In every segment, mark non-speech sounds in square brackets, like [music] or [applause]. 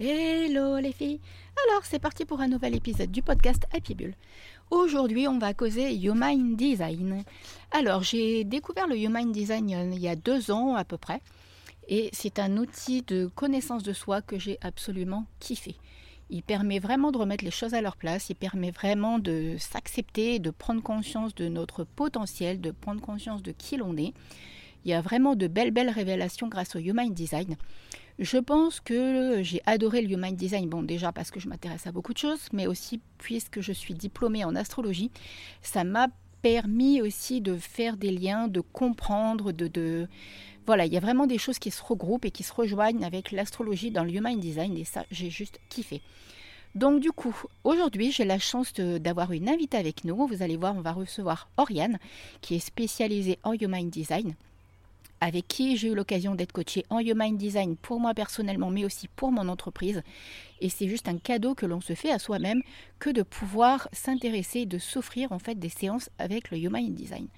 Hello les filles Alors c'est parti pour un nouvel épisode du podcast Happy Bull. Aujourd'hui on va causer Human Design. Alors j'ai découvert le Human Design il y a deux ans à peu près et c'est un outil de connaissance de soi que j'ai absolument kiffé. Il permet vraiment de remettre les choses à leur place, il permet vraiment de s'accepter, de prendre conscience de notre potentiel, de prendre conscience de qui l'on est. Il y a vraiment de belles belles révélations grâce au Human Design. Je pense que j'ai adoré le Human Design, bon déjà parce que je m'intéresse à beaucoup de choses, mais aussi puisque je suis diplômée en astrologie, ça m'a permis aussi de faire des liens, de comprendre, de. Voilà, il y a vraiment des choses qui se regroupent et qui se rejoignent avec l'astrologie dans le Human Design et ça, j'ai juste kiffé. Donc du coup, aujourd'hui, j'ai la chance d'avoir une invitée avec nous. Vous allez voir, on va recevoir Oriane, qui est spécialisée en Human Design avec qui j'ai eu l'occasion d'être coachée en Human Design pour moi personnellement, mais aussi pour mon entreprise. Et c'est juste un cadeau que l'on se fait à soi-même que de pouvoir s'intéresser, de s'offrir en fait des séances avec le Human Design.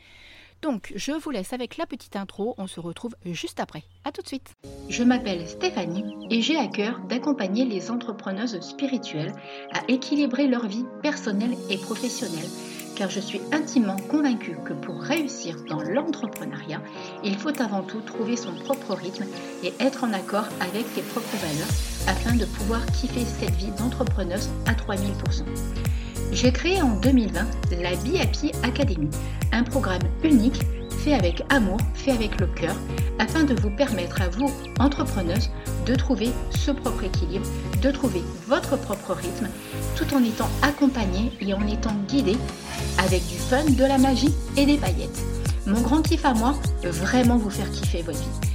Donc, je vous laisse avec la petite intro. On se retrouve juste après. À tout de suite. Je m'appelle Stéphanie et j'ai à cœur d'accompagner les entrepreneuses spirituelles à équilibrer leur vie personnelle et professionnelle car je suis intimement convaincue que pour réussir dans l'entrepreneuriat, il faut avant tout trouver son propre rythme et être en accord avec ses propres valeurs afin de pouvoir kiffer cette vie d'entrepreneuse à 3000%. J'ai créé en 2020 la BIAPI Academy, un programme unique fait avec amour, fait avec le cœur, afin de vous permettre à vous, entrepreneuses, de trouver ce propre équilibre, de trouver votre propre rythme, tout en étant accompagné et en étant guidé avec du fun, de la magie et des paillettes. Mon grand kiff à moi, vraiment vous faire kiffer votre vie.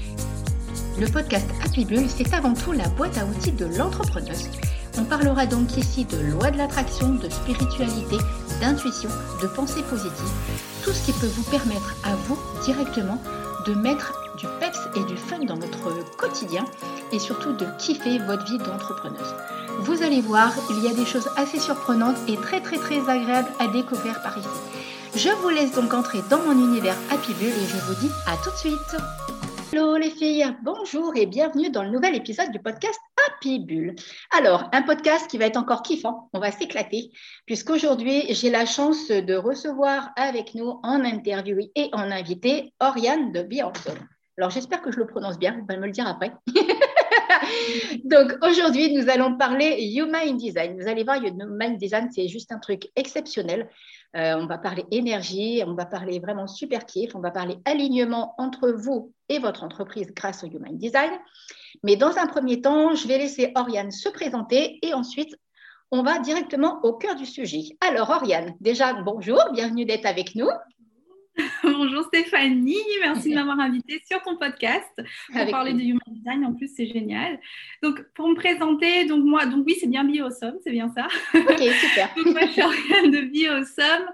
Le podcast Happy Bull, c'est avant tout la boîte à outils de l'entrepreneuse. On parlera donc ici de loi de l'attraction, de spiritualité, d'intuition, de pensée positive, tout ce qui peut vous permettre à vous directement de mettre du peps et du fun dans votre quotidien et surtout de kiffer votre vie d'entrepreneuse. Vous allez voir, il y a des choses assez surprenantes et très très très agréables à découvrir par ici. Je vous laisse donc entrer dans mon univers Happy Bull et je vous dis à tout de suite. Hello les filles, bonjour et bienvenue dans le nouvel épisode du podcast Happy Bull. Alors, un podcast qui va être encore kiffant, on va s'éclater, puisqu'aujourd'hui j'ai la chance de recevoir avec nous en interview et en invité Oriane de Beyoncé. Alors, j'espère que je le prononce bien, vous allez me le dire après. [laughs] Donc, aujourd'hui, nous allons parler Human Design. Vous allez voir, Human Design, c'est juste un truc exceptionnel. Euh, on va parler énergie, on va parler vraiment super kiff, on va parler alignement entre vous et votre entreprise grâce au Human Design. Mais dans un premier temps, je vais laisser Oriane se présenter et ensuite, on va directement au cœur du sujet. Alors, Oriane, déjà, bonjour, bienvenue d'être avec nous. [laughs] Bonjour Stéphanie, merci de m'avoir invitée sur ton podcast pour parler de Human Design. En plus, c'est génial. Donc, pour me présenter, donc moi, donc oui, c'est bien Biosomme, c'est bien ça? Ok, super. [laughs] donc, moi, je suis de Biosomme.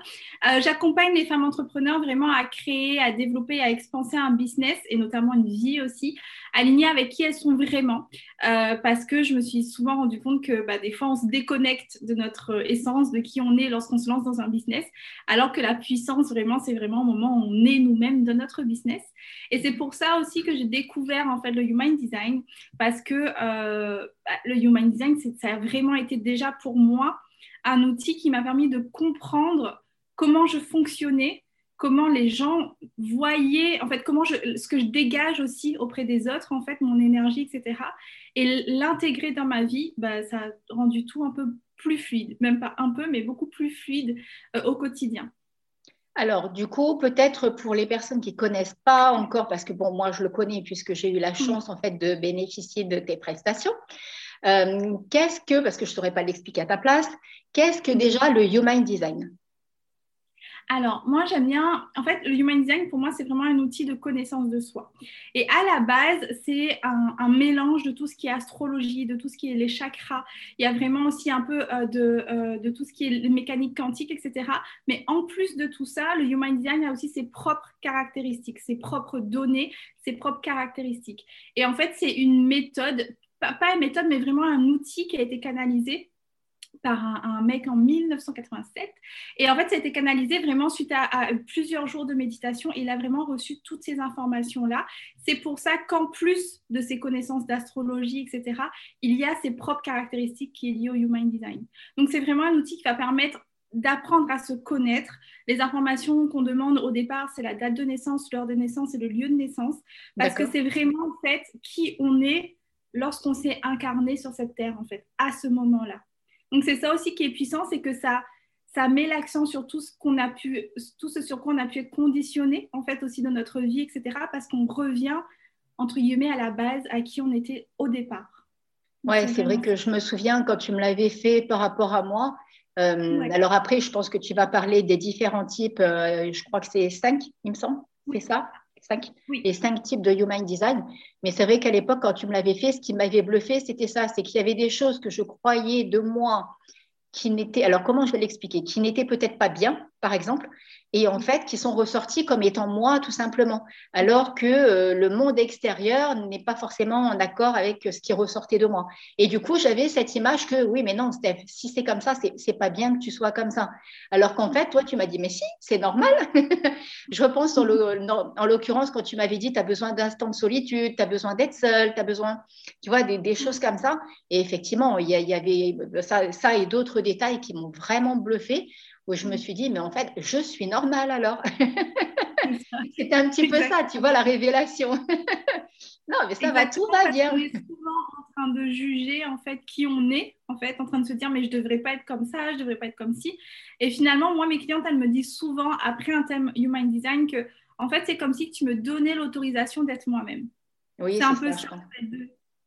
Euh, J'accompagne les femmes entrepreneurs vraiment à créer, à développer, à expanser un business et notamment une vie aussi, alignée avec qui elles sont vraiment. Euh, parce que je me suis souvent rendu compte que bah, des fois, on se déconnecte de notre essence, de qui on est lorsqu'on se lance dans un business, alors que la puissance, vraiment, c'est vraiment au moment où on est nous-mêmes de notre business. Et c'est pour ça aussi que j'ai découvert en fait le Human Design, parce que euh, bah, le Human Design, ça a vraiment été déjà pour moi un outil qui m'a permis de comprendre comment je fonctionnais, comment les gens voyaient, en fait, comment je, ce que je dégage aussi auprès des autres, en fait, mon énergie, etc. Et l'intégrer dans ma vie, bah, ça a rendu tout un peu plus fluide, même pas un peu, mais beaucoup plus fluide euh, au quotidien. Alors, du coup, peut-être pour les personnes qui ne connaissent pas encore, parce que bon, moi, je le connais puisque j'ai eu la mm. chance, en fait, de bénéficier de tes prestations. Euh, qu'est-ce que, parce que je ne saurais pas l'expliquer à ta place, qu'est-ce que mm. déjà le Human Design? Alors, moi, j'aime bien, en fait, le Human Design, pour moi, c'est vraiment un outil de connaissance de soi. Et à la base, c'est un, mélange de tout ce qui est astrologie, de tout ce qui est les chakras. Il y a vraiment aussi un peu euh, euh, de, tout ce qui est mécanique quantique, etc. Mais en plus de tout ça, le Human Design a aussi ses propres caractéristiques, ses propres données, ses propres caractéristiques. Et en fait, c'est une méthode, pas une méthode, mais vraiment un outil qui a été canalisé par un, mec en 1987. Et en fait, ça a été canalisé vraiment suite à, plusieurs jours de méditation. Et il a vraiment reçu toutes ces informations-là. C'est pour ça qu'en plus de ses connaissances d'astrologie, etc., il y a ses propres caractéristiques qui est liées au Human Design. Donc, c'est vraiment un outil qui va permettre d'apprendre à se connaître. Les informations qu'on demande au départ, c'est la date de naissance, l'heure de naissance et le lieu de naissance, parce que c'est vraiment en fait qui on est lorsqu'on s'est incarné sur cette terre, en fait, à ce moment-là. Donc c'est ça aussi qui est puissant, c'est que ça, ça met l'accent sur tout ce qu'on a pu, tout ce sur quoi on a pu être conditionné, en fait, aussi dans notre vie, etc., parce qu'on revient, entre guillemets, à la base, à qui on était au départ. Ouais, c'est vrai que je me souviens quand tu me l'avais fait par rapport à moi. Euh, alors après, je pense que tu vas parler des différents types. Euh, je crois que c'est cinq, il me semble. C'est ça? Cinq, les cinq types de Human Design. Mais c'est vrai qu'à l'époque, quand tu me l'avais fait, ce qui m'avait bluffé, c'était ça, c'est qu'il y avait des choses que je croyais de moi qui n'étaient, alors comment je vais l'expliquer, qui n'étaient peut-être pas bien, par exemple, et en fait qui sont ressortis comme étant moi tout simplement, alors que euh, le monde extérieur n'est pas forcément en accord avec ce qui ressortait de moi. Et du coup, j'avais cette image que oui, mais non, Steph, si c'est comme ça, c'est pas bien que tu sois comme ça. Alors qu'en fait, toi, tu m'as dit, mais si, c'est normal. [laughs] Je repense en l'occurrence quand tu m'avais dit, tu as besoin d'instant de solitude, tu as besoin d'être seul, tu as besoin, tu vois, des, choses comme ça. Et effectivement, il y, y, avait ça, ça et d'autres détails qui m'ont vraiment bluffé où je me suis dit, mais en fait, je suis normale alors. [laughs] C'était un petit peu ça, tu vois, la révélation. [laughs] non, mais ça va, tout va bien. On est souvent en train de juger en fait qui on est, en fait, en train de se dire, mais je devrais pas être comme ça, je devrais pas être comme ci. Et finalement, moi, mes clientes, elles me disent souvent, après un thème Human Design, que en fait, c'est comme si tu me donnais l'autorisation d'être moi-même. Oui, c'est un peu ça.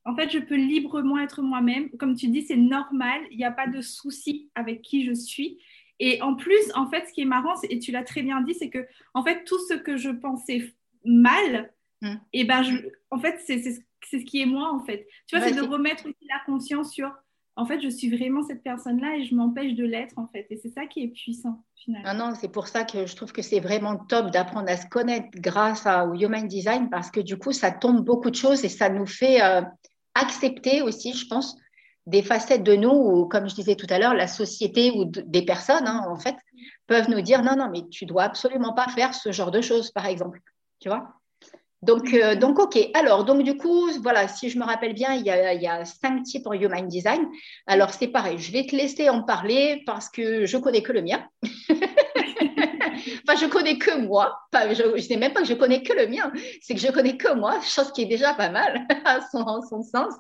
En fait, je peux librement être moi-même. Comme tu dis, c'est normal. Il n'y a pas de souci avec qui je suis. Et en plus, en fait, ce qui est marrant, et tu l'as très bien dit, c'est que en fait, tout ce que je pensais mal, mm. et eh ben, je, en fait, c'est ce qui est moi, en fait. Tu vois, c'est de remettre aussi la conscience sur, en fait, je suis vraiment cette personne-là et je m'empêche de l'être, en fait. Et c'est ça qui est puissant, finalement. Non, non, c'est pour ça que je trouve que c'est vraiment top d'apprendre à se connaître grâce à, au Human Design, parce que du coup, ça tombe beaucoup de choses et ça nous fait euh, accepter aussi, je pense, des facettes de nous où, comme je disais tout à l'heure, la société ou des personnes, hein, en fait, peuvent nous dire non, non, mais tu dois absolument pas faire ce genre de choses, par exemple. Tu vois? Donc, euh, donc, OK. Alors, donc, du coup, voilà, si je me rappelle bien, il y a, il y a cinq types en Human Design. Alors, c'est pareil, je vais te laisser en parler parce que je connais que le mien. [laughs] enfin, je connais que moi. je ne sais même pas que je connais que le mien. C'est que je connais que moi, chose qui est déjà pas mal [laughs] à son, son sens.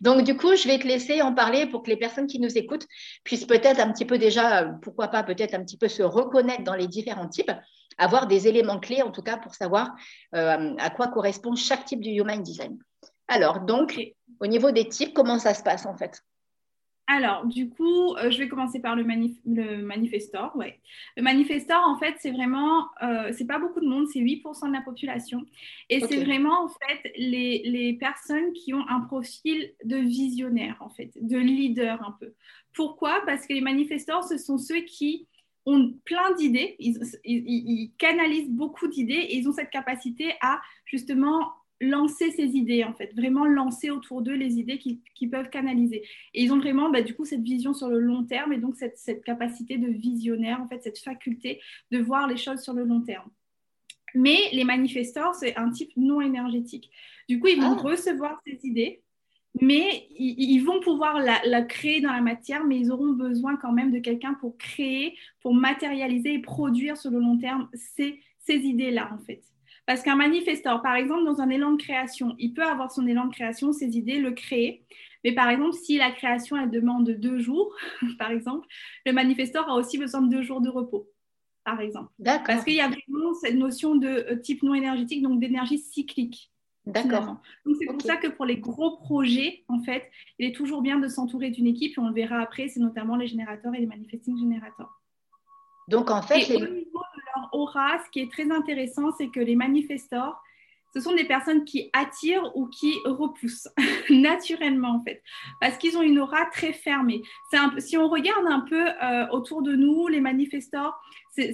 Donc, du coup, je vais te laisser en parler pour que les personnes qui nous écoutent puissent peut-être un petit peu déjà, pourquoi pas, peut-être un petit peu se reconnaître dans les différents types, avoir des éléments clés en tout cas pour savoir euh, à quoi correspond chaque type du Human Design. Alors, donc, au niveau des types, comment ça se passe en fait? Alors, du coup, euh, je vais commencer par le, le manifestor. Ouais. Le manifestor, en fait, c'est vraiment, euh, c'est pas beaucoup de monde, c'est 8% de la population. Et c'est vraiment, en fait, les, les, personnes qui ont un profil de visionnaire, en fait, de leader un peu. Pourquoi? Parce que les manifestors, ce sont ceux qui ont plein d'idées, ils, ils, canalisent beaucoup d'idées et ils ont cette capacité à justement lancer ces idées, en fait, vraiment lancer autour d'eux les idées qu'ils peuvent canaliser. Et ils ont vraiment, bah, du coup, cette vision sur le long terme et donc cette, cette, capacité de visionnaire, en fait, cette faculté de voir les choses sur le long terme. Mais les manifestors, c'est un type non énergétique. Du coup, ils vont ah. recevoir ces idées, mais ils, vont pouvoir la, créer dans la matière, mais ils auront besoin quand même de quelqu'un pour créer, pour matérialiser et produire sur le long terme ces, ces idées-là, en fait. Parce qu'un manifestor, par exemple, dans un élan de création, il peut avoir son élan de création, ses idées, le créer. Mais par exemple, si la création, elle demande deux jours, [laughs] par exemple, le manifestor a aussi besoin de deux jours de repos, par exemple. Parce qu'il y a vraiment cette notion de euh, type non énergétique, donc d'énergie cyclique. D'accord. Donc c'est pour ça que pour les gros projets, en fait, il est toujours bien de s'entourer d'une équipe, et on le verra après, c'est notamment les générateurs et les manifesting générateurs. Donc en fait, les aura, ce qui est très intéressant, c'est que les manifestors, ce sont des personnes qui attirent ou qui repoussent [laughs] naturellement en fait, parce qu'ils ont une aura très fermée. Si on regarde un peu euh, autour de nous, les manifestors,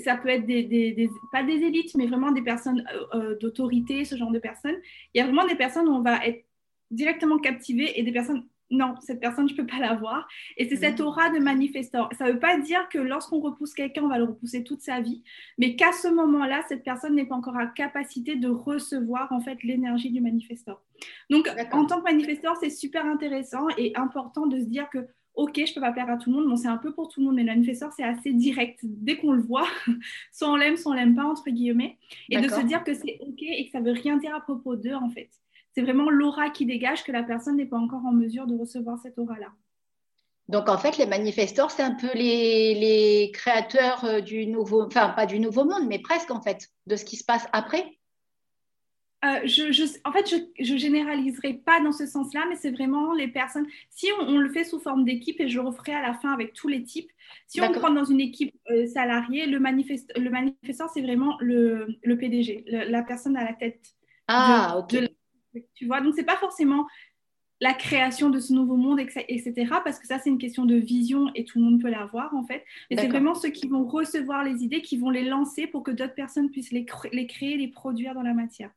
ça peut être des, pas des élites, mais vraiment des personnes euh, euh, d'autorité, ce genre de personnes. Il y a vraiment des personnes où on va être directement captivé et des personnes non, cette personne, je ne peux pas la voir. Et c'est cette mhm. aura de manifestor. Ça ne veut pas dire que lorsqu'on repousse quelqu'un, on va le repousser toute sa vie, mais qu'à ce moment-là, cette personne n'est pas encore à capacité de recevoir en fait l'énergie du manifestor. Donc, en tant que manifestor, c'est super intéressant et important de se dire que ok, je ne peux pas plaire à tout le monde, bon, c'est un peu pour tout le monde, mais le manifestor, c'est assez direct. Dès qu'on le voit, [laughs] soit on l'aime, soit on l'aime pas, entre guillemets, et de se dire que c'est ok et que ça ne veut rien dire à propos d'eux, en fait c'est vraiment l'aura qui dégage que la personne n'est pas encore en mesure de recevoir cette aura-là. Donc en fait, les manifestors, c'est un peu les, créateurs euh, du nouveau, enfin pas du nouveau monde, mais presque en fait, de ce qui se passe après. Euh, je, en fait, je ne généraliserai pas dans ce sens-là, mais c'est vraiment les personnes. Si on, le fait sous forme d'équipe, et je referai à la fin avec tous les types, si on prend dans une équipe euh, salariée, le, manifeste, le manifesteur, c'est vraiment le, PDG, la personne à la tête ah, ok. Tu vois, donc c'est pas forcément la création de ce nouveau monde, etc. Parce que ça, c'est une question de vision et tout le monde peut l'avoir en fait. Mais c'est vraiment ceux qui vont recevoir les idées, qui vont les lancer pour que d'autres personnes puissent les, les créer, les produire dans la matière.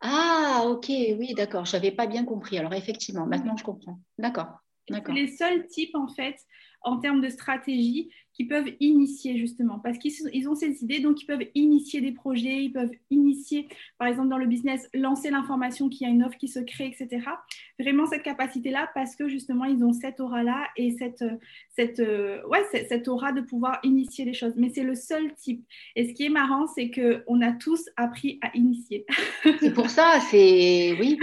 Ah, ok, oui, d'accord. Je n'avais pas bien compris. Alors effectivement, maintenant je comprends. D'accord. C'est les seuls types en fait en termes de stratégie qui peuvent initier justement, parce qu'ils ont ces idées, donc ils peuvent initier des projets, ils peuvent initier, par exemple dans le business, lancer l'information qu'il y a une offre qui se crée, etc. Vraiment cette capacité-là, parce que justement ils ont cette aura-là et cette, cette, ouais, cette aura de pouvoir initier les choses. Mais c'est le seul type. Et ce qui est marrant, c'est qu'on a tous appris à initier. C'est pour ça, c'est oui,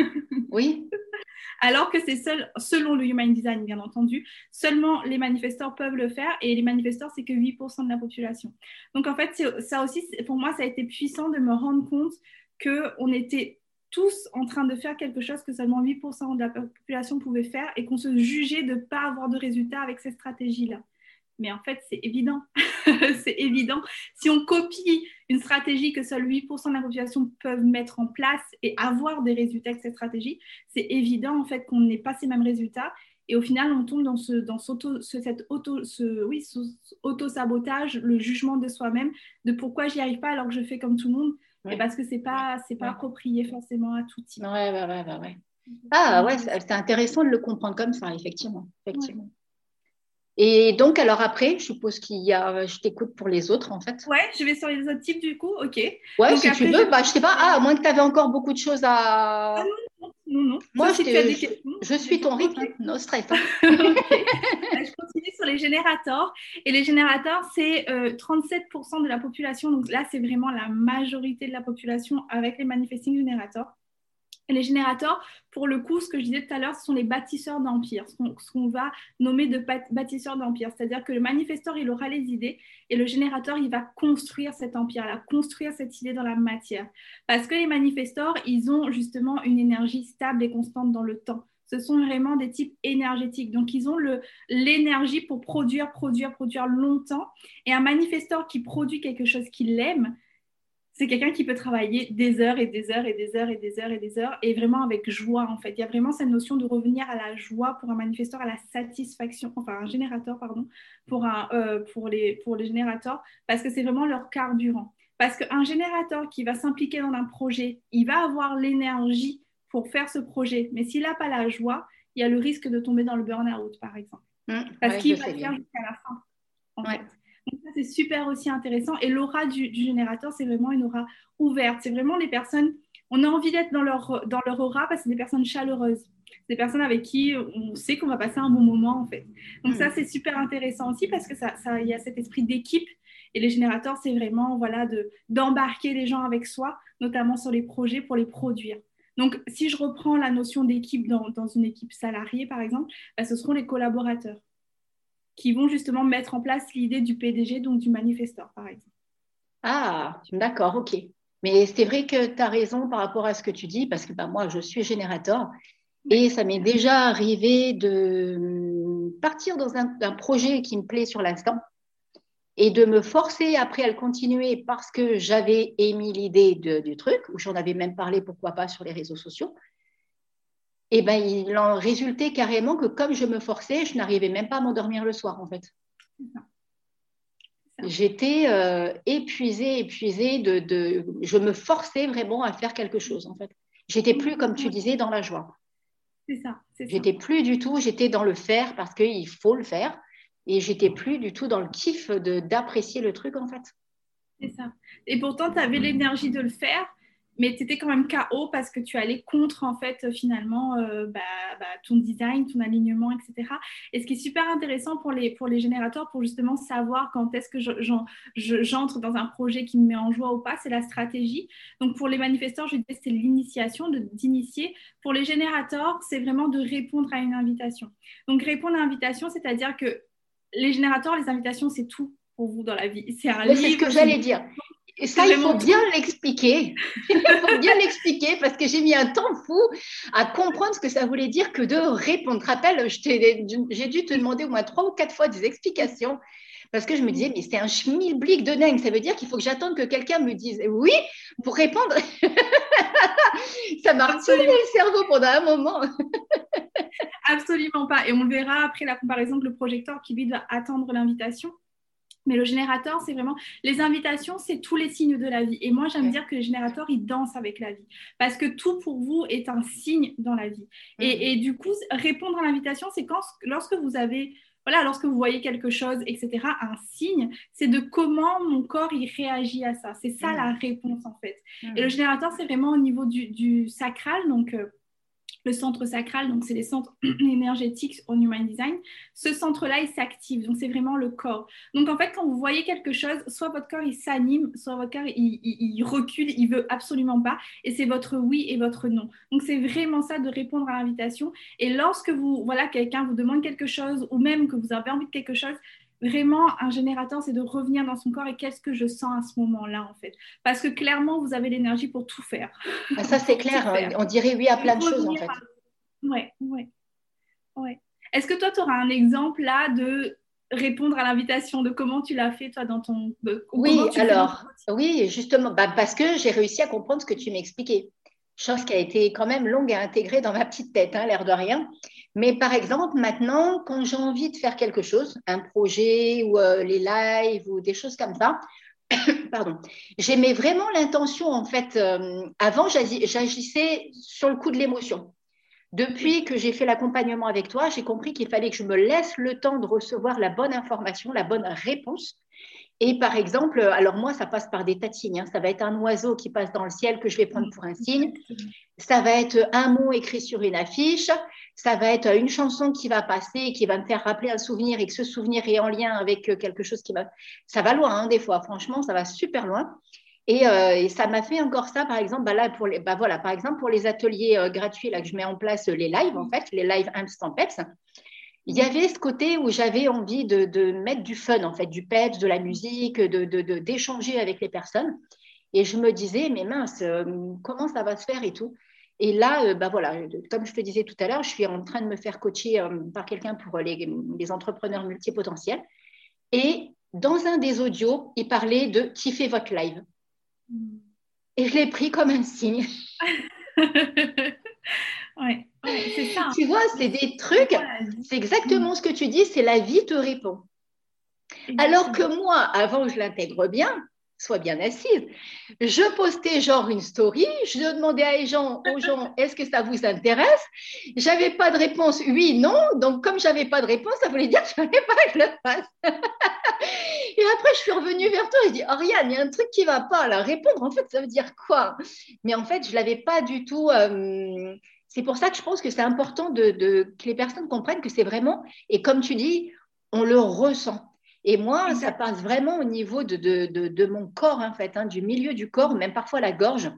oui [laughs] alors que c'est seul, selon le Human Design, bien entendu, seulement les manifestants peuvent le faire et les manifestants, c'est que 8% de la population. Donc en fait, ça aussi, pour moi, ça a été puissant de me rendre compte qu'on était tous en train de faire quelque chose que seulement 8% de la population pouvait faire et qu'on se jugeait de ne pas avoir de résultats avec ces stratégies-là. Mais en fait, c'est évident. [laughs] c'est évident. Si on copie une stratégie que seuls 8% de la population peuvent mettre en place et avoir des résultats avec cette stratégie, c'est évident en fait qu'on n'ait pas ces mêmes résultats. Et au final, on tombe dans ce, dans auto, cet auto, ce, oui, auto-sabotage, le jugement de soi-même, de pourquoi j'y arrive pas alors que je fais comme tout le monde. Et parce que c'est pas, c'est pas approprié forcément à tout type. Ouais, ouais, ouais, ouais. Ah ouais, c'est intéressant de le comprendre comme ça, effectivement. effectivement. Et donc, alors après, je suppose qu'il y a, je t'écoute pour les autres en fait. Ouais, je vais sur les autres types du coup, ok. Ouais, si tu veux, je... bah, je sais pas, ah, à moins que tu avais encore beaucoup de choses à. Ah, non, non, non. Moi, je, je, suis ton rythme, no stress. [laughs] Hein. je continue sur les générateurs. Et les générateurs, c'est 37% euh, de la population. Donc là, c'est vraiment la majorité de la population avec les manifesting générateurs les générateurs, pour le coup, ce que je disais tout à l'heure, ce sont les bâtisseurs d'empire, ce qu'on va nommer de bâtisseurs d'empire. C'est-à-dire que le manifesteur, il aura les idées et le générateur, il va construire cet empire-là, construire cette idée dans la matière. Parce que les manifesteurs, ils ont justement une énergie stable et constante dans le temps. Ce sont vraiment des types énergétiques. Donc, ils ont l'énergie pour produire, produire, produire longtemps. Et un manifesteur qui produit quelque chose qu'il aime, c'est quelqu'un qui peut travailler des heures et des heures et des heures et des heures et des heures et vraiment avec joie en fait. Il y a vraiment cette notion de revenir à la joie pour un manifesteur, à la satisfaction, enfin un générateur pardon, pour, un, euh, pour, les, pour les générateurs parce que c'est vraiment leur carburant. Parce qu'un générateur qui va s'impliquer dans un projet, il va avoir l'énergie pour faire ce projet, mais s'il n'a pas la joie, il y a le risque de tomber dans le burn-out par exemple. Mmh, parce qu'il va faire jusqu'à la fin. En fait c'est super aussi intéressant. Et l'aura du, générateur, c'est vraiment une aura ouverte. C'est vraiment les personnes, on a envie d'être dans leur, dans leur aura parce que c'est des personnes chaleureuses. Des personnes avec qui on sait qu'on va passer un bon moment, en fait. Donc, ça, hmm. c'est super intéressant aussi parce que ça, ça, y a cet esprit d'équipe. Et les générateurs, c'est vraiment voilà, d'embarquer les gens avec soi, notamment sur les projets pour les produire. Donc, si je reprends la notion d'équipe dans, dans, une équipe salariée, par exemple, bah, ce seront les collaborateurs qui vont justement mettre en place l'idée du PDG, donc du manifesteur, par exemple. Ah, d'accord, ok. Mais c'est vrai que tu as raison par rapport à ce que tu dis, parce que bah, moi, je suis générateur et ça m'est déjà arrivé de partir dans un, projet qui me plaît sur l'instant et de me forcer après à le continuer parce que j'avais émis l'idée du truc, ou j'en avais même parlé, pourquoi pas, sur les réseaux sociaux et eh ben, il en résultait carrément que comme je me forçais, je n'arrivais même pas à m'endormir le soir, en fait. J'étais euh, épuisée, épuisée, de, je me forçais vraiment à faire quelque chose, en fait. J'étais plus, comme tu disais, dans la joie. C'est ça. J'étais plus du tout, j'étais dans le faire parce qu'il faut le faire. Et j'étais plus du tout dans le kiff d'apprécier le truc en fait. C'est ça. Et pourtant, tu avais l'énergie de le faire, mais tu étais quand même KO parce que tu allais contre, en fait, finalement, euh, bah, bah, ton design, ton alignement, etc. Et ce qui est super intéressant pour les, pour les générateurs, pour justement savoir quand est-ce que j'entre dans un projet qui me met en joie ou pas, c'est la stratégie. Donc, pour les manifestants, je disais, c'est l'initiation, d'initier. Pour les générateurs, c'est vraiment de répondre à une invitation. Donc, répondre à l'invitation, c'est-à-dire que les générateurs, les invitations, c'est tout pour vous dans la vie. C'est un C'est ce que j'allais dire. Et ça, il faut bien l'expliquer. [laughs] il faut bien l'expliquer parce que j'ai mis un temps fou à comprendre ce que ça voulait dire que de répondre. Rappelle, j'ai dû te demander au moins trois ou quatre fois des explications parce que je me disais, mais c'est un schmilblick de dingue. Ça veut dire qu'il faut que j'attende que quelqu'un me dise oui pour répondre. [laughs] ça m'a retourné le cerveau pendant un moment. Absolument pas. Et on le verra après la comparaison avec le projecteur qui, lui, doit attendre l'invitation. Mais le générateur, c'est vraiment les invitations, c'est tous les signes de la vie. Et moi, j'aime dire que les générateurs, ils dansent avec la vie. Parce que tout pour vous est un signe dans la vie. Et, mm. du coup, répondre à l'invitation, c'est quand, lorsque vous avez, voilà, lorsque vous voyez quelque chose, etc., un signe, c'est de comment mon corps, il réagit à ça. C'est ça mm. la réponse, en fait. Et le mm. générateur, c'est vraiment au niveau du, sacral. Donc, euh, le centre sacral, donc c'est les centres [clears throat] énergétiques en Human Design, ce centre-là, il s'active, donc c'est vraiment le corps. Donc en fait, quand vous voyez quelque chose, soit votre corps, il s'anime, soit votre corps, il, recule, il veut absolument pas, et c'est votre oui et votre non. Donc c'est vraiment ça de répondre à l'invitation. Et lorsque vous, voilà, quelqu'un vous demande quelque chose, ou même que vous avez envie de quelque chose, vraiment, un générateur, c'est de revenir dans son corps et qu'est-ce que je sens à ce moment-là, en fait. Parce que clairement, vous avez l'énergie pour tout faire. Ah, ça, c'est clair. Hein. On dirait oui à plein de choses, en fait. Oui, oui. Ouais. Est-ce que toi, tu auras un exemple là de répondre à l'invitation, de comment tu l'as fait, toi, dans ton... oui, alors, oui, justement, bah, parce que j'ai réussi à comprendre ce que tu m'expliquais. Chose qui a été quand même longue à intégrer dans ma petite tête, hein, l'air de rien. Mais par exemple, maintenant, quand j'ai envie de faire quelque chose, un projet ou euh, les lives ou des choses comme ça, [coughs] pardon, j'aimais vraiment l'intention, en fait. Euh, avant, j'agissais sur le coup de l'émotion. Depuis que j'ai fait l'accompagnement avec toi, j'ai compris qu'il fallait que je me laisse le temps de recevoir la bonne information, la bonne réponse. Et par exemple, alors moi, ça passe par des tas. Hein. Ça va être un oiseau qui passe dans le ciel que je vais prendre pour un signe. Ça va être un mot écrit sur une affiche ça va être une chanson qui va passer, qui va me faire rappeler un souvenir et que ce souvenir est en lien avec euh, quelque chose qui va. Ça va loin, hein, des fois, franchement, ça va super loin. Euh, et, ça m'a fait encore ça, par exemple, bah pour les, bah par exemple, les ateliers euh, gratuits là, que je mets en place, les lives, en fait, les lives Instant Peps, il y avait ce côté où j'avais envie de, mettre du fun, en fait, du peps, de la musique, d'échanger de, avec les personnes. Et je me disais, mais mince, comment ça va se faire et tout. Et là, euh, bah voilà, comme je te disais tout à l'heure, je suis en train de me faire coacher euh, par quelqu'un pour les, entrepreneurs multipotentiels. Et dans un des audios, il parlait de kiffer votre live. Et je l'ai pris comme un signe. [laughs] ouais, c'est ça. Tu vois, c'est des trucs, c'est exactement ce que tu dis, c'est la vie te répond. Alors que moi, avant, je l'intègre bien, sois bien assise. Je postais genre une story, je demandais à gens, aux gens, [laughs] est-ce que ça vous intéresse? J'avais pas de réponse, oui, non. Donc comme j'avais pas de réponse, ça voulait dire que je fallait pas que je le fasse. [laughs] et après, je suis revenue vers toi et je dis, Ariane, il y a un truc qui va pas. là. répondre, en fait, ça veut dire quoi? Mais en fait, je l'avais pas du tout. Euh, c'est pour ça que je pense que c'est important de, que les personnes comprennent que c'est vraiment, et comme tu dis, on le ressent. Et moi, ça passe vraiment au niveau de, mon corps, en fait, hein, du milieu du corps, même parfois la gorge,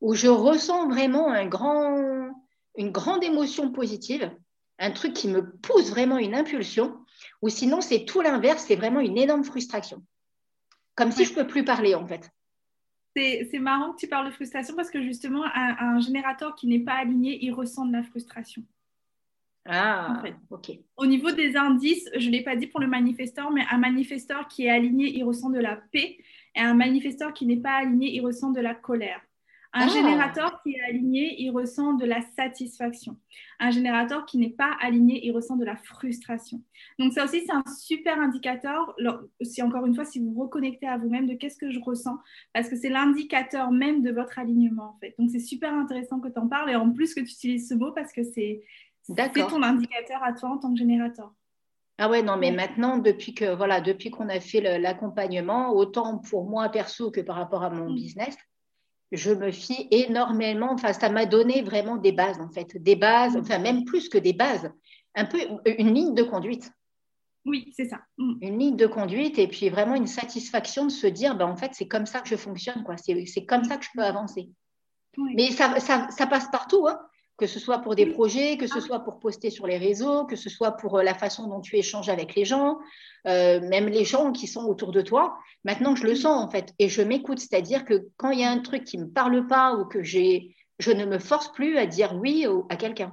où je ressens vraiment un grand, une grande émotion positive, un truc qui me pousse vraiment une impulsion, ou sinon c'est tout l'inverse, c'est vraiment une énorme frustration. Comme si je ne peux plus parler, en fait. C'est marrant que tu parles de frustration parce que justement, un générateur qui n'est pas aligné, il ressent de la frustration. Ah, ok. Au niveau des indices, je ne l'ai pas dit pour le manifesteur, mais un manifesteur qui est aligné, il ressent de la paix. Et un manifesteur qui n'est pas aligné, il ressent de la colère. Un ah. générateur qui est aligné, il ressent de la satisfaction. Un générateur qui n'est pas aligné, il ressent de la frustration. Donc ça aussi, c'est un super indicateur, si encore une fois, si vous vous reconnectez à vous-même de qu'est-ce que je ressens, parce que c'est l'indicateur même de votre alignement en fait. Donc c'est super intéressant que tu en parles et en plus que tu utilises ce mot parce que c'est C'est ton indicateur à toi en tant que générateur. Ah ouais, non, mais maintenant, depuis que voilà, depuis qu'on a fait l'accompagnement, autant pour moi perso que par rapport à mon mm. business, je me fie énormément. Enfin, ça m'a donné vraiment des bases, en fait, des bases, enfin même plus que des bases, un peu une ligne de conduite. Oui, c'est ça. Mm. Une ligne de conduite et puis vraiment une satisfaction de se dire, ben, en fait, c'est comme ça que je fonctionne, quoi. C'est comme ça que je peux avancer. Mais ça, ça, ça, passe partout. Hein que ce soit pour des projets, que ce soit pour poster sur les réseaux, que ce soit pour euh, la façon dont tu échanges avec les gens, euh, même les gens qui sont autour de toi. Maintenant, je le sens en fait et je m'écoute. C'est-à-dire que quand il y a un truc qui ne me parle pas ou que j'ai, je ne me force plus à dire oui à quelqu'un.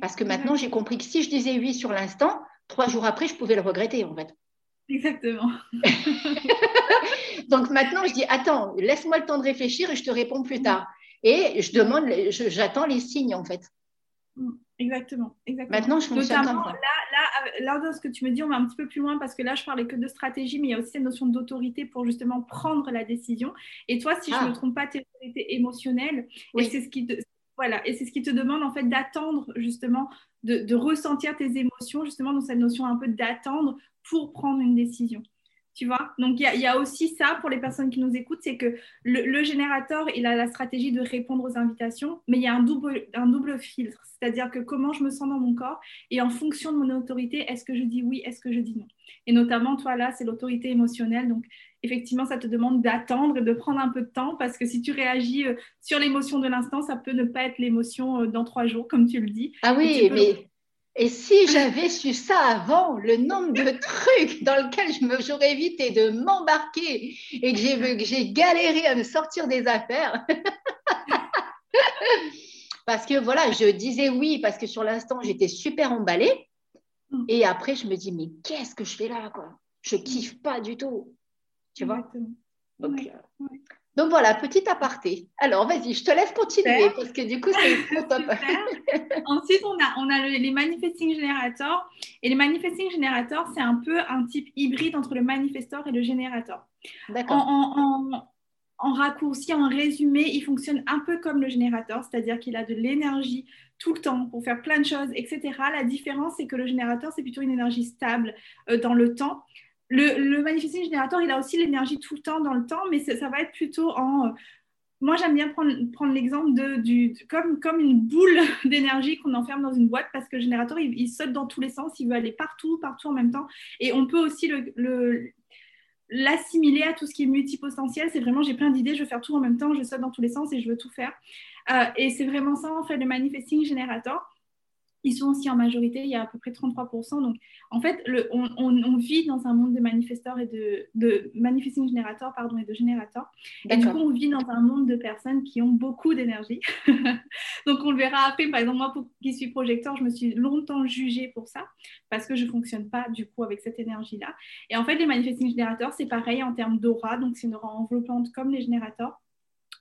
Parce que maintenant, j'ai compris que si je disais oui sur l'instant, trois jours après, je pouvais le regretter en fait. Exactement. [laughs] Donc maintenant, je dis attends, laisse-moi le temps de réfléchir et je te réponds plus tard. Et je demande, j'attends les signes en fait. Mm, exactement, Maintenant, je fonctionne Notamment, Là, là, là, dans ce que tu me dis, on va un petit peu plus loin parce que là, je parlais que de stratégie, mais il y a aussi cette notion d'autorité pour justement prendre la décision. Et toi, si je ne ah. me trompe pas, tu es autorité émotionnelle. Et c'est ce qui te, voilà, et c'est ce qui te demande en fait d'attendre justement, de, de ressentir tes émotions, justement dans cette notion un peu d'attendre pour prendre une décision. Tu vois Donc, il y, a aussi ça pour les personnes qui nous écoutent, c'est que le, générateur, il a la stratégie de répondre aux invitations, mais il y a un double, un double filtre. C'est-à-dire que comment je me sens dans mon corps et en fonction de mon autorité, est-ce que je dis oui, est-ce que je dis non Et notamment, toi, là, c'est l'autorité émotionnelle. Donc, effectivement, ça te demande d'attendre et de prendre un peu de temps parce que si tu réagis euh, sur l'émotion de l'instant, ça peut ne pas être l'émotion euh, dans trois jours, comme tu le dis. Ah oui, mais et si j'avais su ça avant, le nombre de trucs dans lesquels j'aurais évité de m'embarquer et que j'ai galéré à me sortir des affaires. [laughs] parce que voilà, je disais oui, parce que sur l'instant, j'étais super emballée. Mm. Et après, je me dis, mais qu'est-ce que je fais là quoi? Je kiffe pas du tout. Tu vois? Donc voilà, petit aparté. Alors vas-y, je te laisse continuer parce que du coup, c'est top. [laughs] Ensuite, on a, on a les manifesting générateurs. Et les manifesting générateurs, c'est un peu un type hybride entre le manifestor et le générateur. D'accord. En, en, raccourci, en résumé, il fonctionne un peu comme le générateur, c'est-à-dire qu'il a de l'énergie tout le temps pour faire plein de choses, etc. La différence, c'est que le générateur, c'est plutôt une énergie stable euh, dans le temps le, le manifesting générateur, il a aussi l'énergie tout le temps dans le temps, mais ça va être plutôt en. Euh, moi, j'aime bien prendre, l'exemple de, du, comme, comme une boule [laughs] d'énergie qu'on enferme dans une boîte parce que le générateur, il, saute dans tous les sens, il veut aller partout, partout en même temps. Et on peut aussi le, l'assimiler à tout ce qui est multipotentiel. C'est vraiment, j'ai plein d'idées, je veux faire tout en même temps, je saute dans tous les sens et je veux tout faire. Euh, et c'est vraiment ça, en fait, le manifesting générateur. Ils sont aussi en majorité, il y a à peu près 33%. Donc, en fait, le, on, vit dans un monde de manifesteurs et de, de manifesting générateurs, pardon, et de générateurs. Et du coup, on vit dans un monde de personnes qui ont beaucoup d'énergie. [laughs] Donc, on le verra après. Par exemple, moi, pour, qui suis projecteur, je me suis longtemps jugée pour ça parce que je ne fonctionne pas, du coup, avec cette énergie-là. Et en fait, les manifesting générateurs, c'est pareil en termes d'aura. Donc, c'est une aura enveloppante comme les générateurs.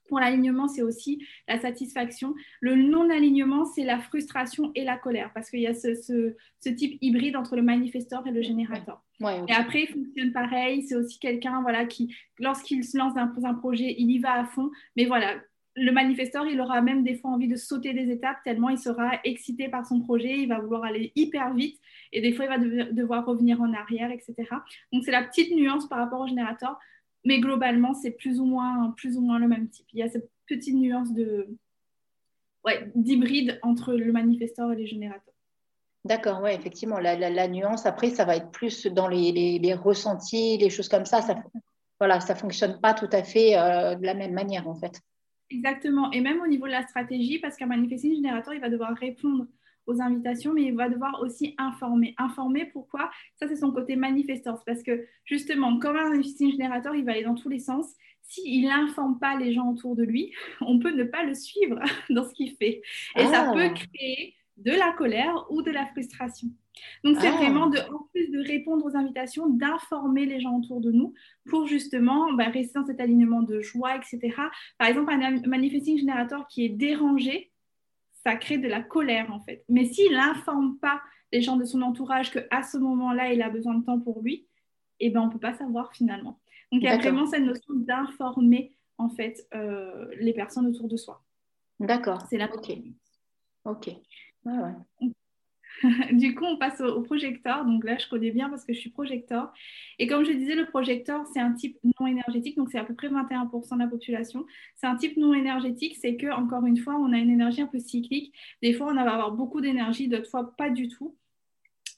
Pour l'alignement, c'est aussi la satisfaction. Le non-alignement, c'est la frustration et la colère, parce qu'il y a ce, type hybride entre le manifesteur et le générateur. Et après, il fonctionne pareil. C'est aussi quelqu'un voilà, qui, lorsqu'il se lance dans un projet, il y va à fond. Mais voilà, le manifesteur, il aura même des fois envie de sauter des étapes tellement il sera excité par son projet, il va vouloir aller hyper vite et des fois il va devoir revenir en arrière, etc. Donc c'est la petite nuance par rapport au générateur. Mais globalement, c'est plus ou moins, plus ou moins le même type. Il y a cette petite nuance de, ouais, d'hybride entre le manifesteur et les générateurs. D'accord, oui, effectivement. La, nuance, après, ça va être plus dans les, ressentis, les choses comme ça. ça voilà, ça ne fonctionne pas tout à fait euh, de la même manière, en fait. Exactement. Et même au niveau de la stratégie, parce qu'un manifesting générateur, il va devoir répondre aux invitations, mais il va devoir aussi informer. Informer, pourquoi? Ça, c'est son côté manifestant. Parce que justement, comme un manifesting générateur, il va aller dans tous les sens. S'il n'informe pas les gens autour de lui, [laughs] on peut ne pas le suivre [laughs] dans ce qu'il fait. Et ça ah. peut créer de la colère ou de la frustration. Donc, c'est ah. vraiment, de, en plus de répondre aux invitations, d'informer les gens autour de nous pour justement bah, rester dans cet alignement de joie, etc. Par exemple, un manifesting générateur qui est dérangé, ça crée de la colère en fait. Mais s'il n'informe pas les gens de son entourage qu'à ce moment-là, il a besoin de temps pour lui, eh ben, on ne peut pas savoir finalement. Donc il y a vraiment cette notion d'informer en fait euh, les personnes autour de soi. D'accord. C'est la Ok. Ok. [laughs] du coup, on passe au, projecteur. Donc là, je connais bien parce que je suis projecteur. Et comme je disais, le projecteur, c'est un type non énergétique. Donc, c'est à peu près 21% de la population. C'est un type non énergétique. C'est que, encore une fois, on a une énergie un peu cyclique. Des fois, on va avoir beaucoup d'énergie, d'autres fois, pas du tout.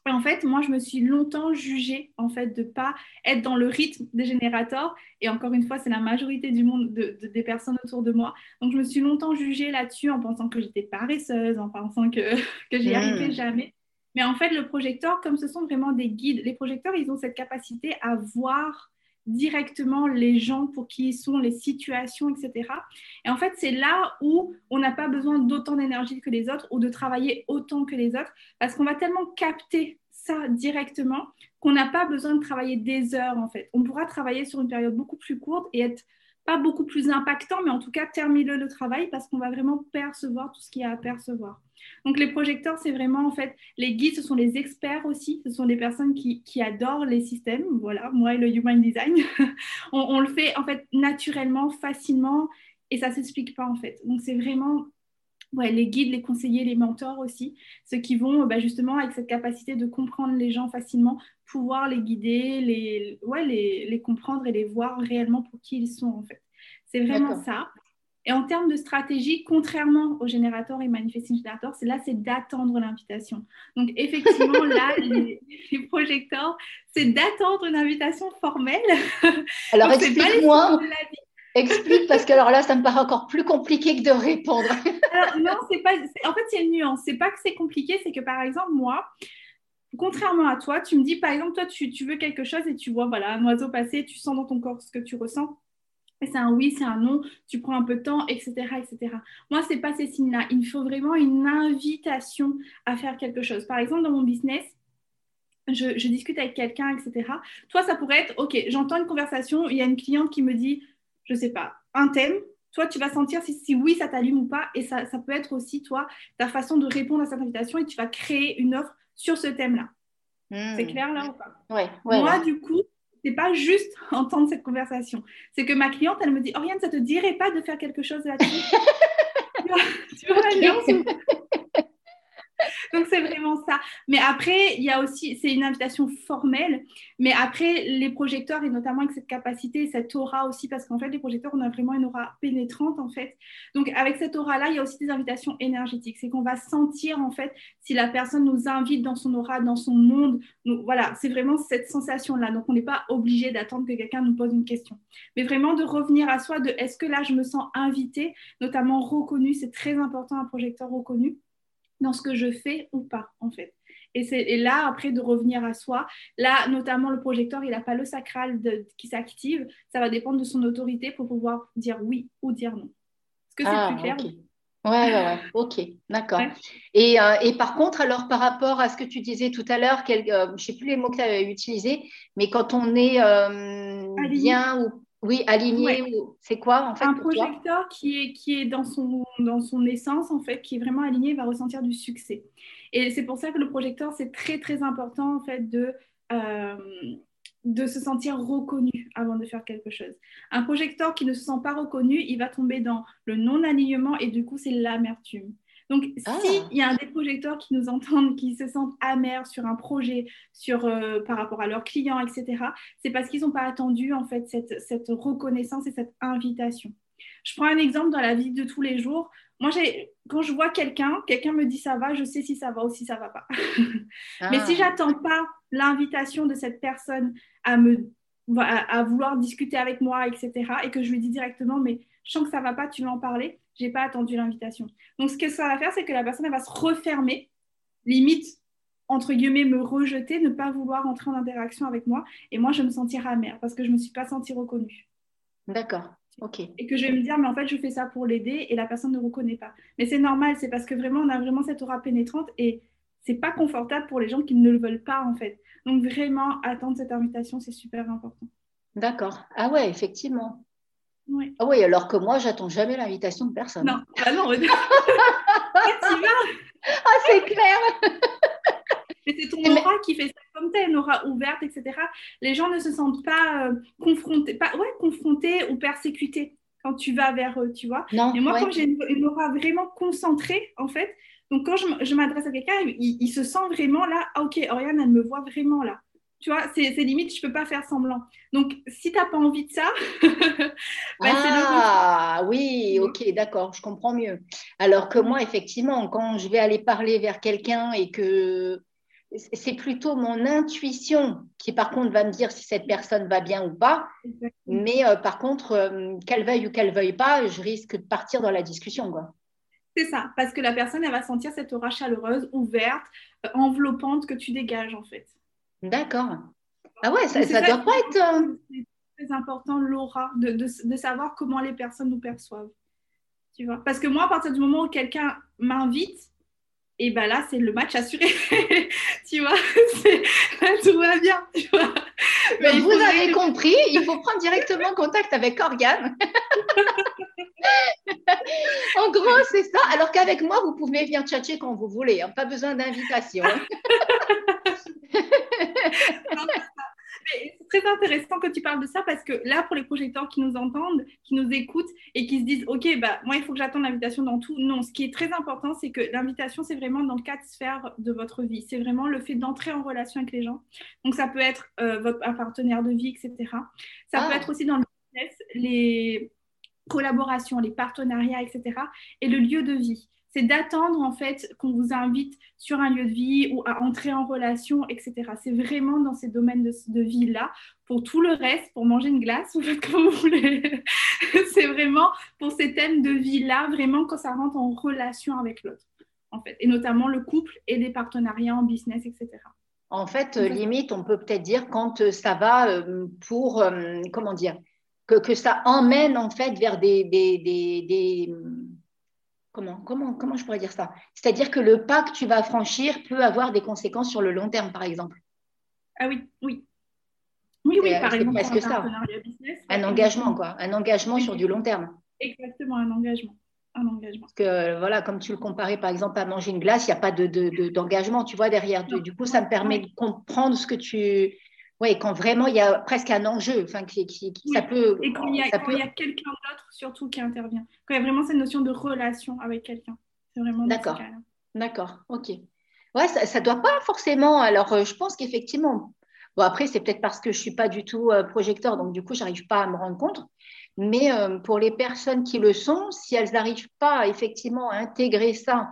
Et en fait, moi, je me suis longtemps jugée en fait de pas être dans le rythme des générateurs. Et encore une fois, c'est la majorité du monde des personnes autour de moi. Donc, je me suis longtemps jugée là-dessus en pensant que j'étais paresseuse, en pensant que [laughs] que j'y hmm. jamais. Mais en fait, le projecteur, comme ce sont vraiment des guides, les projecteurs, ils ont cette capacité à voir directement les gens pour qui ils sont, les situations, etc. Et en fait, c'est là où on n'a pas besoin d'autant d'énergie que les autres ou de travailler autant que les autres parce qu'on va tellement capter ça directement qu'on n'a pas besoin de travailler des heures en fait. On pourra travailler sur une période beaucoup plus courte et être pas beaucoup plus impactant, mais en tout cas terminer le travail parce qu'on va vraiment percevoir tout ce qu'il y a à percevoir. Donc les projecteurs, c'est vraiment en fait les guides, ce sont les experts aussi, ce sont des personnes qui, adorent les systèmes. Voilà, moi et le Human Design, [laughs] on, le fait en fait naturellement, facilement, et ça s'explique pas en fait. Donc c'est vraiment ouais, les guides, les conseillers, les mentors aussi, ceux qui vont bah, justement avec cette capacité de comprendre les gens facilement, pouvoir les guider, les, ouais, les, les comprendre et les voir réellement pour qui ils sont en fait. C'est vraiment ça. Et en termes de stratégie, contrairement aux générateurs et manifesting générateurs, c'est là, c'est d'attendre l'invitation. Donc, effectivement, là, [laughs] les, projecteurs, c'est d'attendre une invitation formelle. Alors, explique-moi. Explique, parce que alors là, ça me paraît encore plus compliqué que de répondre. [laughs] non, c'est pas. En fait, il y a une nuance. C'est pas que c'est compliqué, c'est que par exemple, moi, contrairement à toi, tu me dis, par exemple, toi, tu, tu veux quelque chose et tu vois, voilà, un oiseau passer, tu sens dans ton corps ce que tu ressens c'est un oui, c'est un non, tu prends un peu de temps, etc. etc. Moi, ce n'est pas ces signes-là. Il me faut vraiment une invitation à faire quelque chose. Par exemple, dans mon business, je, discute avec quelqu'un, etc. Toi, ça pourrait être, OK, j'entends une conversation, il y a une cliente qui me dit, je ne sais pas, un thème. Toi, tu vas sentir si, oui, ça t'allume ou pas. Et ça, peut être aussi, toi, ta façon de répondre à cette invitation et tu vas créer une offre sur ce thème-là. C'est hmm. clair là ou pas? Ouais, Moi, du coup, c'est pas juste [laughs] entendre cette conversation. C'est que ma cliente, elle me dit, Oriane, ça te dirait pas de faire quelque chose là-dessus? [laughs] Tu vois, tu vois [laughs] donc c'est vraiment ça. Mais après, il y a aussi, c'est une invitation formelle, mais après, les projecteurs, et notamment avec cette capacité, cette aura aussi, parce qu'en fait, les projecteurs, on a vraiment une aura pénétrante, en fait. Donc avec cette aura-là, il y a aussi des invitations énergétiques. C'est qu'on va sentir, en fait, si la personne nous invite dans son aura, dans son monde. Donc, voilà, c'est vraiment cette sensation-là. Donc on n'est pas obligé d'attendre que quelqu'un nous pose une question. Mais vraiment de revenir à soi, de est-ce que là, je me sens invitée, notamment reconnue, c'est très important, un projecteur reconnu dans ce que je fais ou pas, en fait. Et, c'est, là, après, de revenir à soi, là, notamment le projecteur, il n'a pas le sacral qui s'active. Ça va dépendre de son autorité pour pouvoir dire oui ou dire non. Est-ce que c'est ah, plus clair Oui, Ouais, ouais, ok, d'accord. Et, euh, et, par contre, alors par rapport à ce que tu disais tout à l'heure, euh, je ne sais plus les mots que tu avais utilisés, mais quand on est euh, bien ou oui, aligné, c'est quoi en fait Un projecteur qui est, qui est dans, son, dans son essence, en fait, qui est vraiment aligné, va ressentir du succès. Et c'est pour ça que le projecteur, c'est très très important en fait de, euh, de se sentir reconnu avant de faire quelque chose. Un projecteur qui ne se sent pas reconnu, il va tomber dans le non-alignement et du coup, c'est l'amertume. Donc, ah. s'il y a un des projecteurs qui nous entendent, qui se sentent amers sur un projet, sur, euh, par rapport à leurs clients, etc., c'est parce qu'ils n'ont pas attendu en fait cette, cette, reconnaissance et cette invitation. Je prends un exemple dans la vie de tous les jours. Moi, quand je vois quelqu'un, quelqu'un me dit ça va, je sais si ça va ou si ça va pas. [laughs] Mais si ah. j'attends pas l'invitation de cette personne à me à, vouloir discuter avec moi, etc., et que je lui dis directement, mais je sens que ça va pas, tu veux en parler, j'ai pas attendu l'invitation. Donc, ce que ça va faire, c'est que la personne elle va se refermer, limite, entre guillemets, me rejeter, ne pas vouloir entrer en interaction avec moi. Et moi, je me sentirai amère parce que je ne me suis pas sentie reconnue. D'accord. Ok. Et que je vais me dire, mais en fait, je fais ça pour l'aider et la personne ne reconnaît pas. Mais c'est normal, c'est parce que vraiment, on a vraiment cette aura pénétrante et c'est pas confortable pour les gens qui ne le veulent pas, en fait. Donc, vraiment, attendre cette invitation, c'est super important. D'accord. Ah ouais, effectivement. Oui. Ah oui, alors que moi, j'attends jamais l'invitation de personne. Non, ah non. [laughs] ah, c'est clair. [laughs] Mais c'est ton aura qui fait ça comme tu une aura ouverte, etc. Les gens ne se sentent pas euh, confrontés, pas, ouais, confrontés ou persécutés quand tu vas vers eux, tu vois. Non, Et moi, quand j'ai une, aura vraiment concentrée, en fait, Donc, quand je, m'adresse à quelqu'un, il, se sent vraiment là, ah, ok, Oriane, elle me voit vraiment là. Tu vois, c'est limite, je ne peux pas faire semblant. Donc, si tu n'as pas envie de ça, [laughs] bah, Ah, oui, ok, d'accord, je comprends mieux. Alors que moi, effectivement, quand je vais aller parler vers quelqu'un et que c'est plutôt mon intuition qui, par contre, va me dire si cette personne va bien ou pas. Mais euh, par contre, euh, qu'elle veuille ou qu'elle veuille pas, je risque de partir dans la discussion. C'est ça, parce que la personne, elle va sentir cette aura chaleureuse, ouverte, euh, enveloppante que tu dégages, en fait. D'accord. Ah ouais, ça ne doit pas être. C'est très important, l'aura, de, de, savoir comment les personnes nous perçoivent. Tu vois? Parce que moi, à partir du moment où quelqu'un m'invite, et ben là, c'est le match assuré. [laughs] tu vois, [laughs] tout va bien. Mais vous avez compris, il faut prendre directement contact avec Organe. [laughs] en gros, c'est ça. Alors qu'avec moi, vous pouvez venir tchatcher quand vous voulez. Hein. Pas besoin d'invitation. C'est très intéressant que tu parles de ça parce que là, pour les projecteurs qui nous entendent, qui nous écoutent et qui se disent Ok, bah, moi, il faut que j'attende l'invitation dans tout. Non, ce qui est très important, c'est que l'invitation, c'est vraiment dans quatre sphères de votre vie. C'est vraiment le fait d'entrer en relation avec les gens. Donc, ça peut être euh, votre, un partenaire de vie, etc. Ça peut ah. être aussi dans le business, les collaborations, les partenariats, etc. Et le lieu de vie c'est d'attendre en fait qu'on vous invite sur un lieu de vie ou à entrer en relation, etc. C'est vraiment dans ces domaines de, vie-là. Pour tout le reste, pour manger une glace, [laughs] vous faites comme vous voulez. c'est vraiment pour ces thèmes de vie-là, vraiment quand ça rentre en relation avec l'autre, en fait. Et notamment le couple et des partenariats en business, etc. En fait, limite, on peut peut-être dire quand euh, ça va euh, pour, euh, comment dire, que, ça emmène en fait vers des Comment, comment, comment je pourrais dire ça? C'est-à-dire que le pas que tu vas franchir peut avoir des conséquences sur le long terme, par exemple. Ah oui, oui. Oui, oui, par exemple, presque ça. un engagement, quoi. Un engagement sur du long terme. Exactement, un engagement. Un engagement. Parce que, voilà, comme tu le comparais, par exemple, à manger une glace, il n'y a pas d'engagement, de, tu vois, derrière. Du coup, ça me permet de comprendre ce que tu, oui, quand vraiment il y a presque un enjeu, enfin, qui, ça peut. Et quand il y a, a quelqu'un d'autre surtout qui intervient, quand il y a vraiment cette notion de relation avec quelqu'un, c'est vraiment. D'accord. D'accord. Ok. Ouais, ça ne doit pas forcément. Alors, euh, je pense qu'effectivement. Bon, après, c'est peut-être parce que je ne suis pas du tout euh, projecteur, donc du coup, je n'arrive pas à me rendre compte. Mais euh, pour les personnes qui le sont, si elles n'arrivent pas effectivement à intégrer ça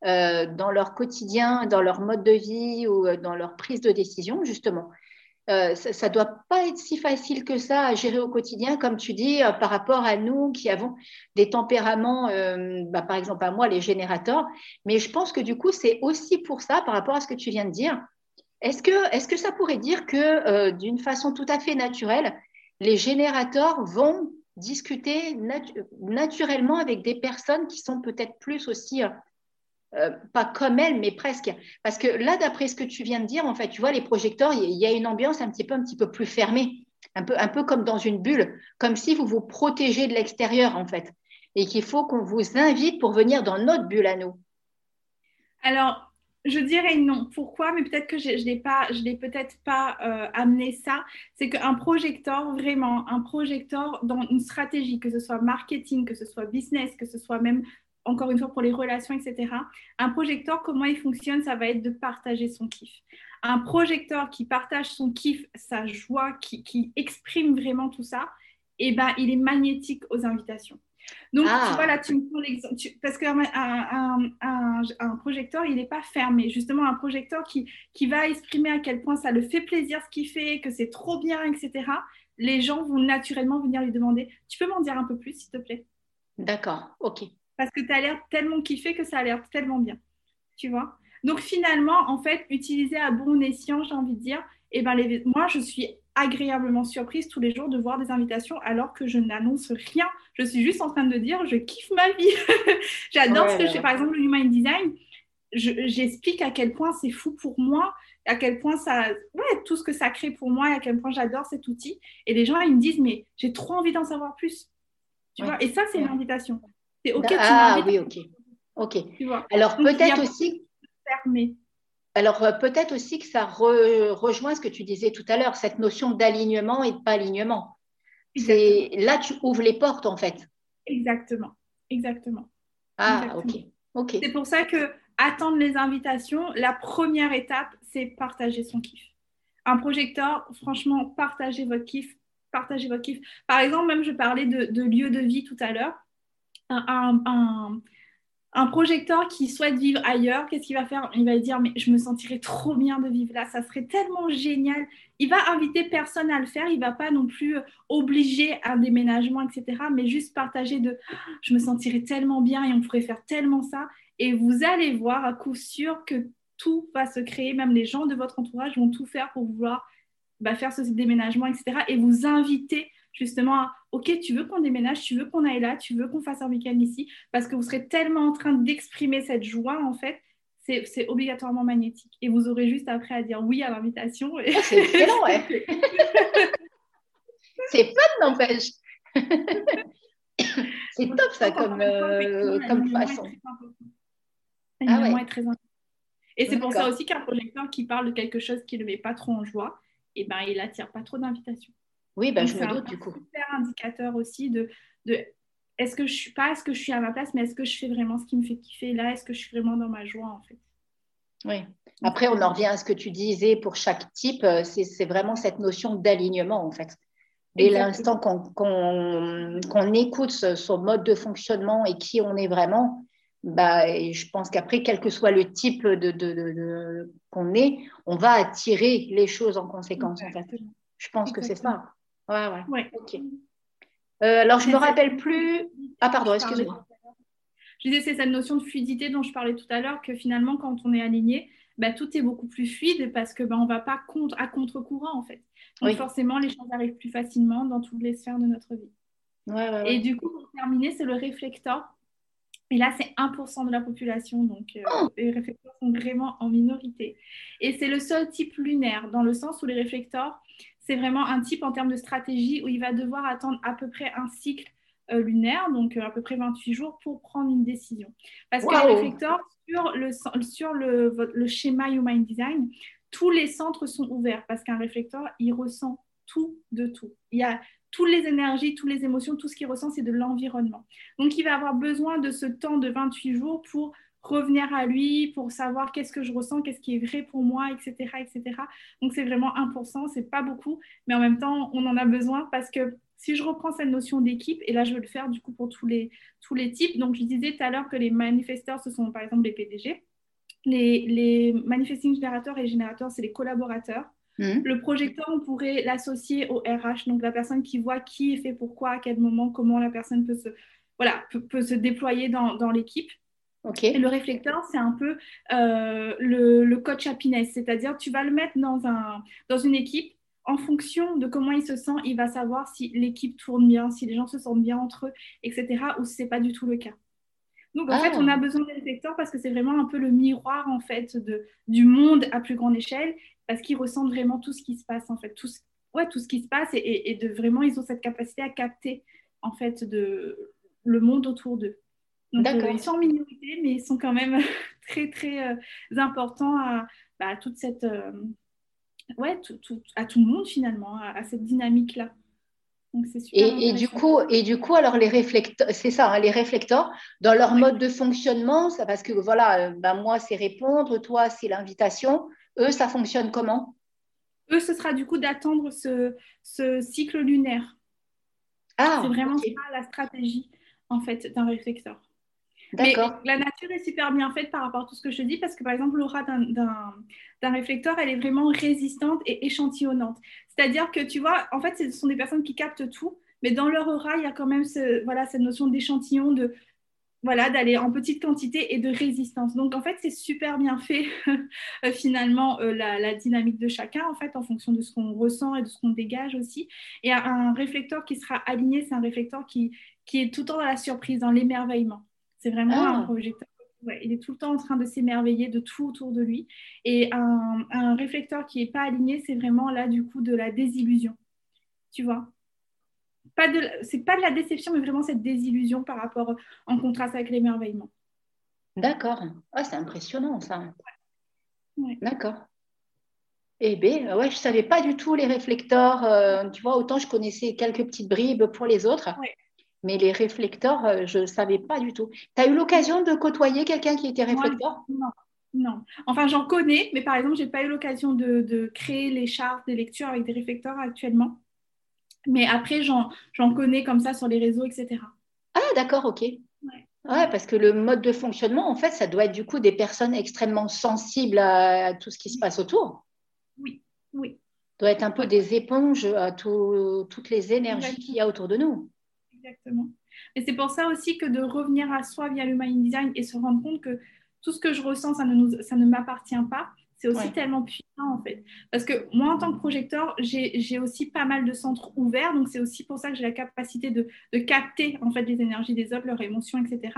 dans leur quotidien, dans leur mode de vie ou dans leur prise de décision, justement, euh, ça ne doit pas être si facile que ça à gérer au quotidien, comme tu dis, euh, par rapport à nous qui avons des tempéraments, euh, bah, par exemple à moi, les générateurs. Mais je pense que du coup, c'est aussi pour ça, par rapport à ce que tu viens de dire. Est-ce que, est que ça pourrait dire que d'une façon tout à fait naturelle, les générateurs vont discuter naturellement avec des personnes qui sont peut-être plus aussi euh, pas comme elle, mais presque. Parce que là, d'après ce que tu viens de dire, en fait, tu vois, les projecteurs, il y, a une ambiance un petit peu, un petit peu plus fermée, un peu, un peu comme dans une bulle, comme si vous vous protégez de l'extérieur, en fait, et qu'il faut qu'on vous invite pour venir dans notre bulle à nous. Alors, je dirais non. Pourquoi? Mais peut-être que je ne l'ai pas, je peut-être pas euh, amené ça. C'est qu'un projecteur, vraiment, un projecteur dans une stratégie, que ce soit marketing, que ce soit business, que ce soit même encore une fois pour les relations, etc. Un projecteur, comment il fonctionne Ça va être de partager son kiff. Un projecteur qui partage son kiff, sa joie, qui, exprime vraiment tout ça, eh ben, il est magnétique aux invitations. Donc, tu ah. vois, là, tu me prends l'exemple. Parce qu'un un, un, projecteur, il n'est pas fermé. Justement, un projecteur qui, qui va exprimer à quel point ça le fait plaisir ce qu'il fait, que c'est trop bien, etc. Les gens vont naturellement venir lui demander Tu peux m'en dire un peu plus, s'il te plaît? D'accord, ok parce que tu as l'air tellement kiffé que ça a l'air tellement bien. Tu vois Donc finalement, en fait, utiliser à bon escient, j'ai envie de dire, et eh ben les... moi, je suis agréablement surprise tous les jours de voir des invitations alors que je n'annonce rien. Je suis juste en train de dire, je kiffe ma vie. [laughs] J'adore ce que je fais. Par exemple, le Human Design, j'explique à quel point c'est fou pour moi, à quel point ça, ouais, tout ce que ça crée pour moi et à quel point j'adore cet outil. Et les gens, ils me disent, mais j'ai trop envie d'en savoir plus. Tu vois? Et ça, c'est une invitation. C'est OK. Ah oui, OK. OK. Alors peut-être aussi. Alors euh, peut-être aussi que ça rejoint ce que tu disais tout à l'heure, cette notion d'alignement et de pas alignement. C'est là tu ouvres les portes en fait. Exactement, exactement. Ah ok, ok. C'est pour ça que attendre les invitations, la première étape, c'est partager son kiff. Un projecteur, franchement, partagez votre kiff, partagez votre kiff. Par exemple, même je parlais de, de lieu de vie tout à l'heure. Un, projecteur qui souhaite vivre ailleurs, qu'est-ce qu'il va faire? Il va dire, mais je me sentirais trop bien de vivre là, ça serait tellement génial. Il va inviter personne à le faire, il va pas non plus obliger un déménagement, etc. Mais juste partager de, je me sentirais tellement bien et on pourrait faire tellement ça. Et vous allez voir à coup sûr que tout va se créer, même les gens de votre entourage vont tout faire pour vouloir bah, faire ce déménagement, etc. Et vous inviter justement à, OK, tu veux qu'on déménage, tu veux qu'on aille là, tu veux qu'on fasse un week-end ici, parce que vous serez tellement en train d'exprimer cette joie, en fait, c'est obligatoirement magnétique. Et vous aurez juste après à dire oui à l'invitation. Ah, c'est excellent, ouais. [laughs] c'est fun, n'empêche. [laughs] c'est top, ça, comme, euh, comme façon. Ah ouais. est très. Et c'est pour ça aussi qu'un projecteur qui parle de quelque chose qui ne met pas trop en joie, et eh ben, il attire pas trop d'invitations. Oui, ben, je me doute du coup. C'est un super indicateur aussi de, de est-ce que je suis pas, est-ce que je suis à ma place, mais est-ce que je fais vraiment ce qui me fait kiffer là, est-ce que je suis vraiment dans ma joie en fait? Oui. Après, on en revient à ce que tu disais pour chaque type, euh, c'est vraiment cette notion d'alignement en fait. Dès l'instant qu'on écoute son mode de fonctionnement et qui on est vraiment, bah, je pense qu'après, quel que soit le type de, qu'on est, on va attirer les choses en conséquence. En fait. Je pense que c'est ça. Ouais, ouais. Ok. Euh, alors, je ne me rappelle plus. Ah, pardon, excuse-moi. Je disais, c'est cette notion de fluidité dont je parlais tout à l'heure, que finalement, quand on est aligné, bah, tout est beaucoup plus fluide parce que bah, on ne va pas contre, à contre-courant, en fait. Donc, forcément, les choses arrivent plus facilement dans toutes les sphères de notre vie. Ouais, ouais, Et du coup, pour terminer, c'est le réflecteur. Et là, c'est 1% de la population, donc euh, oh les réflecteurs sont vraiment en minorité. Et c'est le seul type lunaire, dans le sens où les réflecteurs, c'est vraiment un type en termes de stratégie où il va devoir attendre à peu près un cycle euh, lunaire, donc euh, à peu près 28 jours, pour prendre une décision. Parce que les réflecteurs, sur, le, sur le, le schéma Human Design, tous les centres sont ouverts parce qu'un réflecteur, il ressent tout de tout. Il y a toutes les énergies, toutes les émotions, tout ce qu'il ressent, c'est de l'environnement. Donc, il va avoir besoin de ce temps de 28 jours pour revenir à lui, pour savoir qu'est-ce que je ressens, qu'est-ce qui est vrai pour moi, etc. etc. Donc, c'est vraiment 1%, c'est pas beaucoup, mais en même temps, on en a besoin parce que si je reprends cette notion d'équipe, et là, je veux le faire du coup pour tous les, tous les types. Donc, je disais tout à l'heure que les manifesteurs, ce sont par exemple les PDG. Les, les manifesting générateurs et générateurs, c'est les collaborateurs. Mmh. Le projecteur, on pourrait l'associer au RH, donc la personne qui voit qui est fait pourquoi, à quel moment, comment la personne peut se, voilà, peut, se déployer dans, dans l'équipe. Et le réflecteur, c'est un peu euh, le, le, coach happiness, c'est-à-dire tu vas le mettre dans, un, dans une équipe. En fonction de comment il se sent, il va savoir si l'équipe tourne bien, si les gens se sentent bien entre eux, etc. ou si ce n'est pas du tout le cas. Donc, en fait, on a ah. besoin des réflecteurs parce que c'est vraiment un peu le miroir, en fait, de, du monde à plus grande échelle parce qu'ils ressentent vraiment tout ce qui se passe, en fait, tout ce, ouais, tout ce qui se passe et, de vraiment, ils ont cette capacité à capter, en fait, de, le monde autour d'eux. Donc, euh, ils sont en minorité, mais ils sont quand même [laughs] très, très euh, importants à, bah, toute cette. Euh, ouais, à tout le monde, finalement, à, cette dynamique-là. Et, et, du coup, et du coup, alors les réflecteurs, c'est ça, hein, les réflecteurs, dans leur mode de fonctionnement, ça, parce que voilà, bah, moi c'est répondre, toi c'est l'invitation, eux, ça fonctionne comment? Eux, ce sera du coup d'attendre ce, cycle lunaire. Ah, c'est vraiment ça la stratégie en fait d'un réflecteur. D'accord. la nature est super bien faite par rapport à tout ce que je te dis parce que par exemple l'aura d'un réflecteur, elle est vraiment résistante et échantillonnante. C'est-à-dire que tu vois, en fait, ce sont des personnes qui captent tout, mais dans leur aura, il y a quand même ce, voilà, cette notion d'échantillon, de voilà, d'aller en petite quantité et de résistance. Donc en fait, c'est super bien fait [laughs] finalement euh, la, dynamique de chacun en fait en fonction de ce qu'on ressent et de ce qu'on dégage aussi. Et un réflecteur qui sera aligné, c'est un réflecteur qui, qui est tout le temps dans la surprise, dans l'émerveillement. C'est vraiment un ah. projecteur. il est tout le temps en train de s'émerveiller de tout autour de lui. Et un, un réflecteur qui n'est pas aligné, c'est vraiment là du coup de la désillusion. Tu vois? Pas de, c'est pas de la déception, mais vraiment cette désillusion par rapport en contraste avec l'émerveillement. D'accord. Ah, c'est impressionnant ça. D'accord. Eh bien, ouais, je ne savais pas du tout les réflecteurs. Euh, tu vois, autant je connaissais quelques petites bribes pour les autres. Mais les réflecteurs, euh, je ne savais pas du tout. Tu as eu l'occasion de côtoyer quelqu'un qui était réflecteur? Non. Non. Enfin, j'en connais, mais par exemple, je n'ai pas eu l'occasion de, créer les chartes des lectures avec des réflecteurs actuellement. Mais après, j'en connais comme ça sur les réseaux, etc. Ah, d'accord, ok. Ouais. parce que le mode de fonctionnement, en fait, ça doit être du coup des personnes extrêmement sensibles à, tout ce qui se passe autour. Oui, oui. doit être un peu des éponges à toutes les énergies qu'il y a autour de nous. Exactement. Et c'est pour ça aussi que de revenir à soi via le mind design et se rendre compte que tout ce que je ressens, ça ne, ça ne m'appartient pas. C'est aussi tellement puissant en fait. Parce que moi, en tant que projecteur, j'ai aussi pas mal de centres ouverts. Donc, c'est aussi pour ça que j'ai la capacité de, de, capter en fait les énergies des autres, leurs émotions, etc.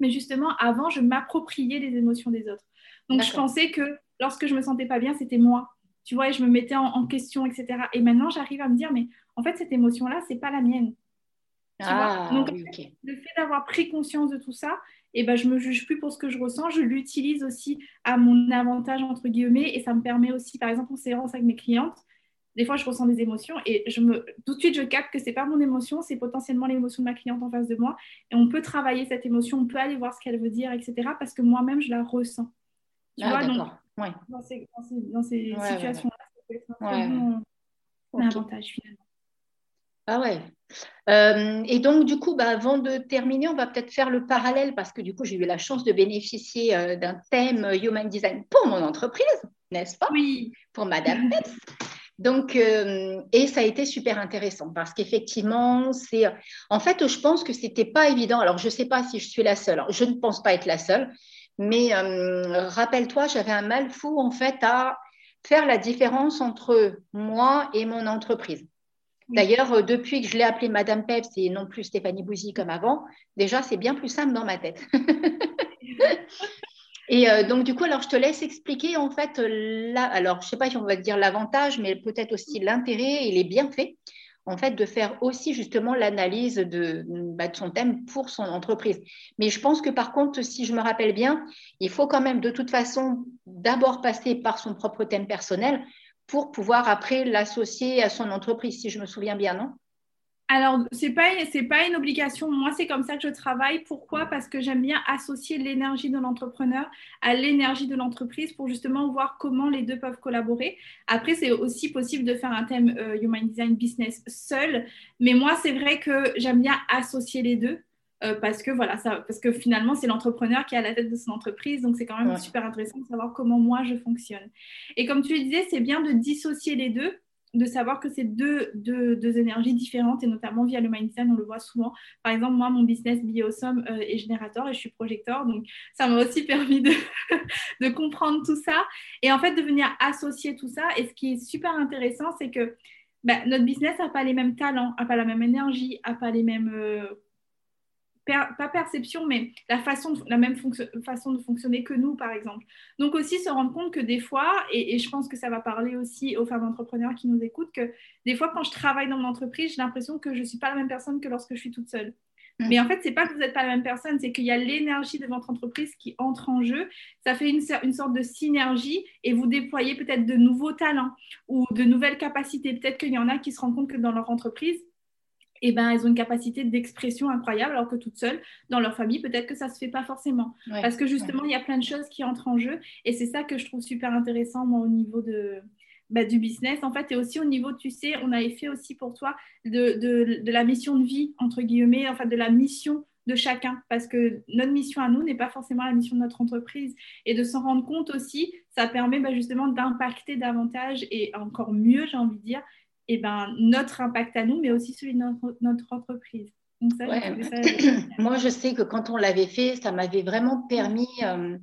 Mais justement, avant, je m'appropriais les émotions des autres. Donc, je pensais que lorsque je me sentais pas bien, c'était moi. Tu vois, et je me mettais en, question, etc. Et maintenant, j'arrive à me dire, mais en fait, cette émotion-là, c'est pas la mienne. Ah, Donc, le fait d'avoir pris conscience de tout ça, et ben, je me juge plus pour ce que je ressens. Je l'utilise aussi à mon avantage, entre guillemets, et ça me permet aussi, par exemple, en séance avec mes clientes, des fois, je ressens des émotions et je me, tout de suite, je capte que ce n'est pas mon émotion, c'est potentiellement l'émotion de ma cliente en face de moi. Et on peut travailler cette émotion, on peut aller voir ce qu'elle veut dire, etc. Parce que moi-même, je la ressens. Tu ah, vois, donc, dans ces, dans ces, situations-là, ça peut être un avantage finalement. Ah ouais. Euh, et donc, du coup, bah, avant de terminer, on va peut-être faire le parallèle parce que du coup, j'ai eu la chance de bénéficier euh, d'un thème Human Design pour mon entreprise, n'est-ce pas? Oui. Pour Madame. [laughs] Donc, euh, et ça a été super intéressant parce qu'effectivement, c'est. En fait, je pense que c'était pas évident. Alors, je ne sais pas si je suis la seule. je ne pense pas être la seule, mais rappelle-toi, j'avais un mal fou en fait à faire la différence entre moi et mon entreprise. D'ailleurs, euh, depuis que je l'ai appelée Madame Peps et non plus Stéphanie Bouzy comme avant, déjà, c'est bien plus simple dans ma tête. [laughs] et euh, donc, du coup, alors, je te laisse expliquer, en fait, là, alors, je ne sais pas si on va dire l'avantage, mais peut-être aussi l'intérêt et les bienfaits, en fait, de faire aussi justement l'analyse bah, de son thème pour son entreprise. Mais je pense que, par contre, si je me rappelle bien, il faut quand même, de toute façon, d'abord passer par son propre thème personnel pour pouvoir après l'associer à son entreprise, si je me souviens bien, non? Alors, ce n'est pas, pas une obligation. Moi, c'est comme ça que je travaille. Pourquoi? Parce que j'aime bien associer l'énergie de l'entrepreneur à l'énergie de l'entreprise pour justement voir comment les deux peuvent collaborer. Après, c'est aussi possible de faire un thème euh, Human Design Business seul. Mais moi, c'est vrai que j'aime bien associer les deux. Euh, parce que voilà, ça, parce que finalement c'est l'entrepreneur qui est à la tête de son entreprise, donc c'est quand même super intéressant de savoir comment moi je fonctionne. Et comme tu le disais, c'est bien de dissocier les deux, de savoir que c'est deux, deux, deux, énergies différentes et notamment via le mindset, on le voit souvent. Par exemple, moi, mon business Biosome euh, est générateur et je suis projecteur, donc ça m'a aussi [laughs] permis de, de comprendre tout ça et en fait de venir associer tout ça. Et ce qui est super intéressant, c'est que bah, notre business n'a pas les mêmes talents, n'a pas la même énergie, n'a pas les mêmes euh, pas perception, mais la, façon la même façon de fonctionner que nous, par exemple. Donc aussi se rendre compte que des fois, et, je pense que ça va parler aussi aux femmes entrepreneurs qui nous écoutent, que des fois, quand je travaille dans mon entreprise, j'ai l'impression que je ne suis pas la même personne que lorsque je suis toute seule. Mm. Mais en fait, c'est pas que vous n'êtes pas la même personne, c'est qu'il y a l'énergie de votre entreprise qui entre en jeu. Ça fait une, une sorte de synergie et vous déployez peut-être de nouveaux talents ou de nouvelles capacités. Peut-être qu'il y en a qui se rendent compte que dans leur entreprise, eh ben, elles ont une capacité d'expression incroyable, alors que toutes seules, dans leur famille, peut-être que ça ne se fait pas forcément. Parce que justement, il y a plein de choses qui entrent en jeu. Et c'est ça que je trouve super intéressant, moi, au niveau de, bah, du business, en fait, et aussi au niveau, tu sais, on avait fait aussi pour toi de, de, de la mission de vie, entre guillemets, enfin, de la mission de chacun, parce que notre mission à nous n'est pas forcément la mission de notre entreprise. Et de s'en rendre compte aussi, ça permet bah, justement d'impacter davantage et encore mieux, j'ai envie de dire, eh ben, notre impact à nous, mais aussi celui de notre, entreprise. [clears throat] Moi, je sais que quand on l'avait fait, ça m'avait vraiment permis euh,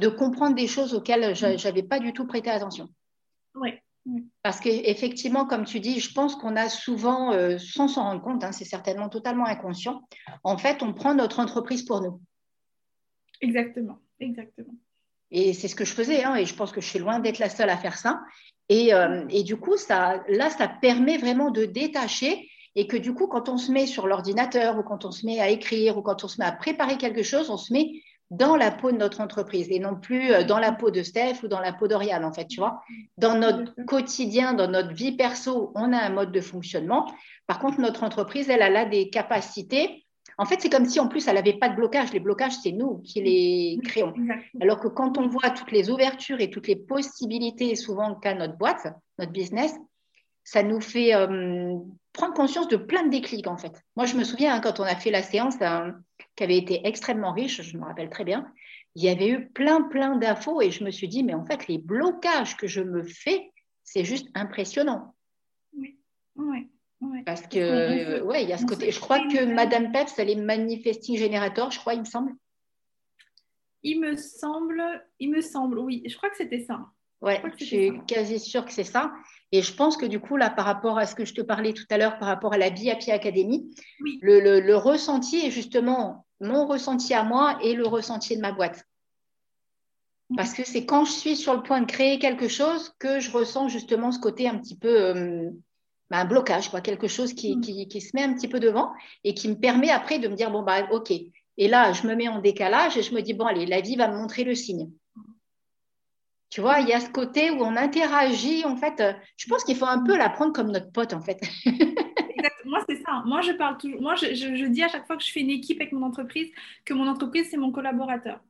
de comprendre des choses auxquelles je n'avais pas du tout prêté attention. Oui. Parce qu'effectivement, comme tu dis, je pense qu'on a souvent, euh, sans s'en rendre compte, hein, c'est certainement totalement inconscient, en fait, on prend notre entreprise pour nous. Exactement, exactement. Et c'est ce que je faisais, hein, et je pense que je suis loin d'être la seule à faire ça. Et, euh, et, du coup, ça, là, ça permet vraiment de détacher et que du coup, quand on se met sur l'ordinateur ou quand on se met à écrire ou quand on se met à préparer quelque chose, on se met dans la peau de notre entreprise et non plus euh, dans la peau de Steph ou dans la peau d'Oriane, en fait, tu vois. Dans notre quotidien, dans notre vie perso, on a un mode de fonctionnement. Par contre, notre entreprise, elle, elle a des capacités. En fait, c'est comme si en plus, elle n'avait pas de blocage. Les blocages, c'est nous qui les créons. Alors que quand on voit toutes les ouvertures et toutes les possibilités, souvent qu'a notre boîte, notre business, ça nous fait euh, prendre conscience de plein de déclics, en fait. Moi, je me souviens, hein, quand on a fait la séance, qui avait été extrêmement riche, je me rappelle très bien. Il y avait eu plein, plein d'infos et je me suis dit, mais en fait, les blocages que je me fais, c'est juste impressionnant. Oui, oui. Parce que, ouais, il y a ce côté. Je crois que Madame Peps, elle est manifesting générateur, je crois, il me semble. Il me semble, il me semble, oui. Je crois que c'était ça. Ouais, je, suis quasi sûre que c'est ça. Et je pense que du coup, là, par rapport à ce que je te parlais tout à l'heure, par rapport à la Happy Academy, le, le, ressenti est justement mon ressenti à moi et le ressenti de ma boîte. Parce que c'est quand je suis sur le point de créer quelque chose que je ressens justement ce côté un petit peu euh, bah, un blocage, quoi, quelque chose qui, qui, qui, se met un petit peu devant et qui me permet après de me dire bon, bah, ok. Et là, je me mets en décalage et je me dis bon, allez, la vie va me montrer le signe. Tu vois, il y a ce côté où on interagit. En fait, euh, je pense qu'il faut un peu la prendre comme notre pote, en fait. [laughs] Moi, c'est ça. Moi, je parle toujours. Moi, je, je, dis à chaque fois que je fais une équipe avec mon entreprise que mon entreprise, c'est mon collaborateur.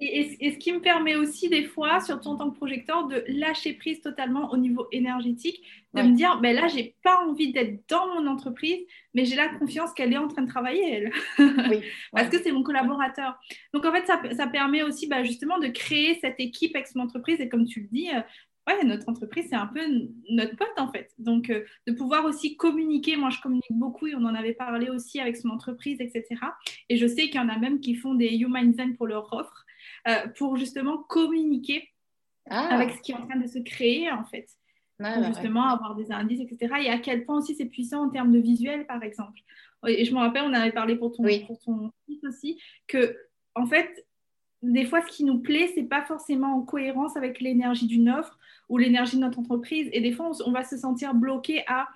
Et, ce qui me permet aussi des fois, surtout en tant que projecteur, de lâcher prise totalement au niveau énergétique, de me dire, ben là, j'ai pas envie d'être dans mon entreprise, mais j'ai la confiance qu'elle est en train de travailler, elle. [laughs] Oui. Parce que c'est mon collaborateur. Donc, en fait, ça, ça permet aussi ben, justement de créer cette équipe avec son entreprise. Et comme tu le dis, euh, ouais, notre entreprise, c'est un peu notre pote en fait. Donc, euh, de pouvoir aussi communiquer, moi je communique beaucoup et on en avait parlé aussi avec son entreprise, etc. Et je sais qu'il y en a même qui font des Human Design pour leur offre. Euh, pour justement communiquer ah. avec ce qui est en train de se créer en fait. pour justement avoir des indices, etc. Et à quel point aussi c'est puissant en termes de visuel, par exemple. Et je me rappelle, on avait parlé pour ton, pour ton site aussi, que en fait, des fois, ce qui nous plaît, c'est pas forcément en cohérence avec l'énergie d'une offre ou l'énergie de notre entreprise. Et des fois, on, on va se sentir bloqué à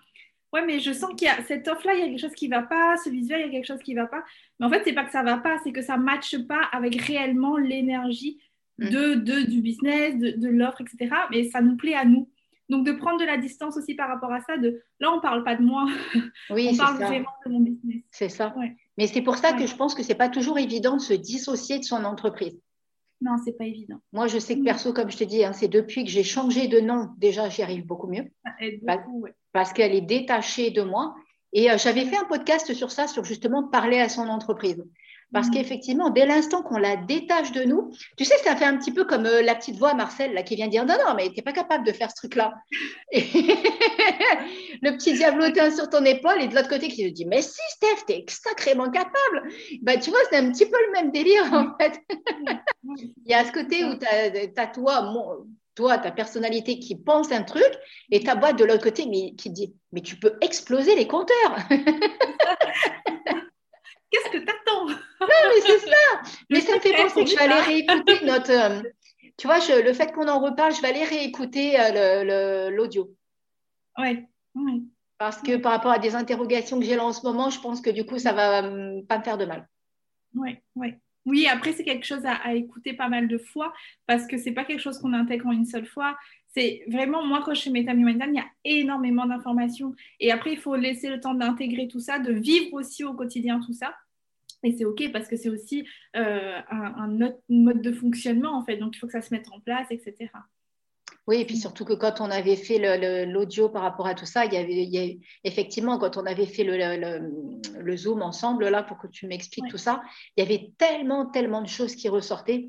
ouais, mais je sens qu'il y a cette offre-là, il y a quelque chose qui ne va pas, ce visuel, il y a quelque chose qui ne va pas. Mais en fait, ce n'est pas que ça ne va pas, c'est que ça ne matche pas avec réellement l'énergie mm. de, de, du business, de, de l'offre, etc. Mais ça nous plaît à nous. Donc, de prendre de la distance aussi par rapport à ça, de là, on ne parle pas de moi, [laughs] oui, on parle vraiment de mon business. C'est ça. Mais c'est pour ça que je pense que ce n'est pas toujours évident de se dissocier de son entreprise. Non, c'est pas évident. Moi, je sais que mm. perso, comme je te dis, hein, c'est depuis que j'ai changé de nom, déjà, j'y arrive beaucoup mieux. Ça aide beaucoup, ouais parce qu'elle est détachée de moi. Et euh, j'avais fait un podcast sur ça, sur justement parler à son entreprise. Parce mmh. qu'effectivement, dès l'instant qu'on la détache de nous, tu sais, ça fait un petit peu comme euh, la petite voix Marcel là, qui vient dire non, non, mais tu n'es pas capable de faire ce truc-là. [laughs] le petit diablotin sur ton épaule et de l'autre côté qui te dit mais si, Steph, tu es sacrément capable. Bah, tu vois, c'est un petit peu le même délire en fait. [laughs] Il y a ce côté où tu as, as, toi, mon, toi, ta personnalité qui pense un truc, et ta boîte de l'autre côté mais, qui dit Mais tu peux exploser les compteurs [laughs] Qu'est-ce que t'attends? Non, mais c'est ça Mais ça me fait penser que je vais aller réécouter [laughs] notre. Euh, tu vois, le fait qu'on en reparle, je vais aller réécouter euh, l'audio. Oui, oui. Parce que par rapport à des interrogations que j'ai là en ce moment, je pense que du coup, ça va euh, pas me faire de mal. Oui, oui. Oui, après, c'est quelque chose à, écouter pas mal de fois parce que c'est pas quelque chose qu'on intègre en une seule fois. C'est vraiment, moi, quand je fais mes il y a énormément d'informations. Et après, il faut laisser le temps d'intégrer tout ça, de vivre aussi au quotidien tout ça. Et c'est OK parce que c'est aussi euh, un, autre mode de fonctionnement, en fait. Donc, il faut que ça se mette en place, etc. Oui, et puis surtout que quand on avait fait l'audio par rapport à tout ça, il y avait, effectivement, quand on avait fait le, Zoom ensemble, là, pour que tu m'expliques tout ça, il y avait tellement, tellement de choses qui ressortaient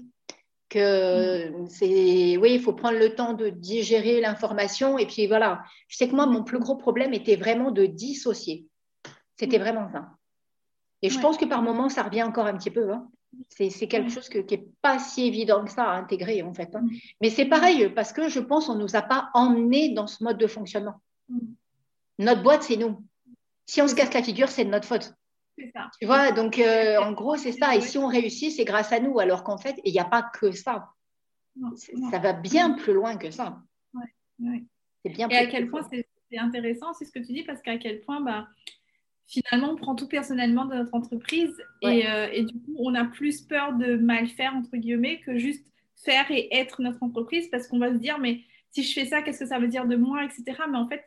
que mm. c'est, oui, il faut prendre le temps de digérer l'information. Et puis voilà, je sais que moi, mon plus gros problème était vraiment de dissocier. C'était mm. vraiment ça. Et je pense que par moments, ça revient encore un petit peu. Hein. C'est quelque chose qui n'est pas si évident que ça à intégrer, en fait. Hein. Mm. Mais c'est pareil, parce que je pense qu'on ne nous a pas emmenés dans ce mode de fonctionnement. Mm. Notre boîte, c'est nous. Si on se casse la figure, c'est de notre faute. Ça. Tu vois, donc euh, en gros, c'est ça. Et si on réussit, c'est grâce à nous. Alors qu'en fait, il n'y a pas que ça. Ça va bien plus loin que ça. Ouais, C'est bien Et à quel point c'est intéressant, c'est ce que tu dis, parce qu'à quel point, bah, finalement, on prend tout personnellement dans notre entreprise et, euh, et, du coup, on a plus peur de mal faire, entre guillemets, que juste faire et être notre entreprise parce qu'on va se dire, mais si je fais ça, qu'est-ce que ça veut dire de moi, etc. Mais en fait,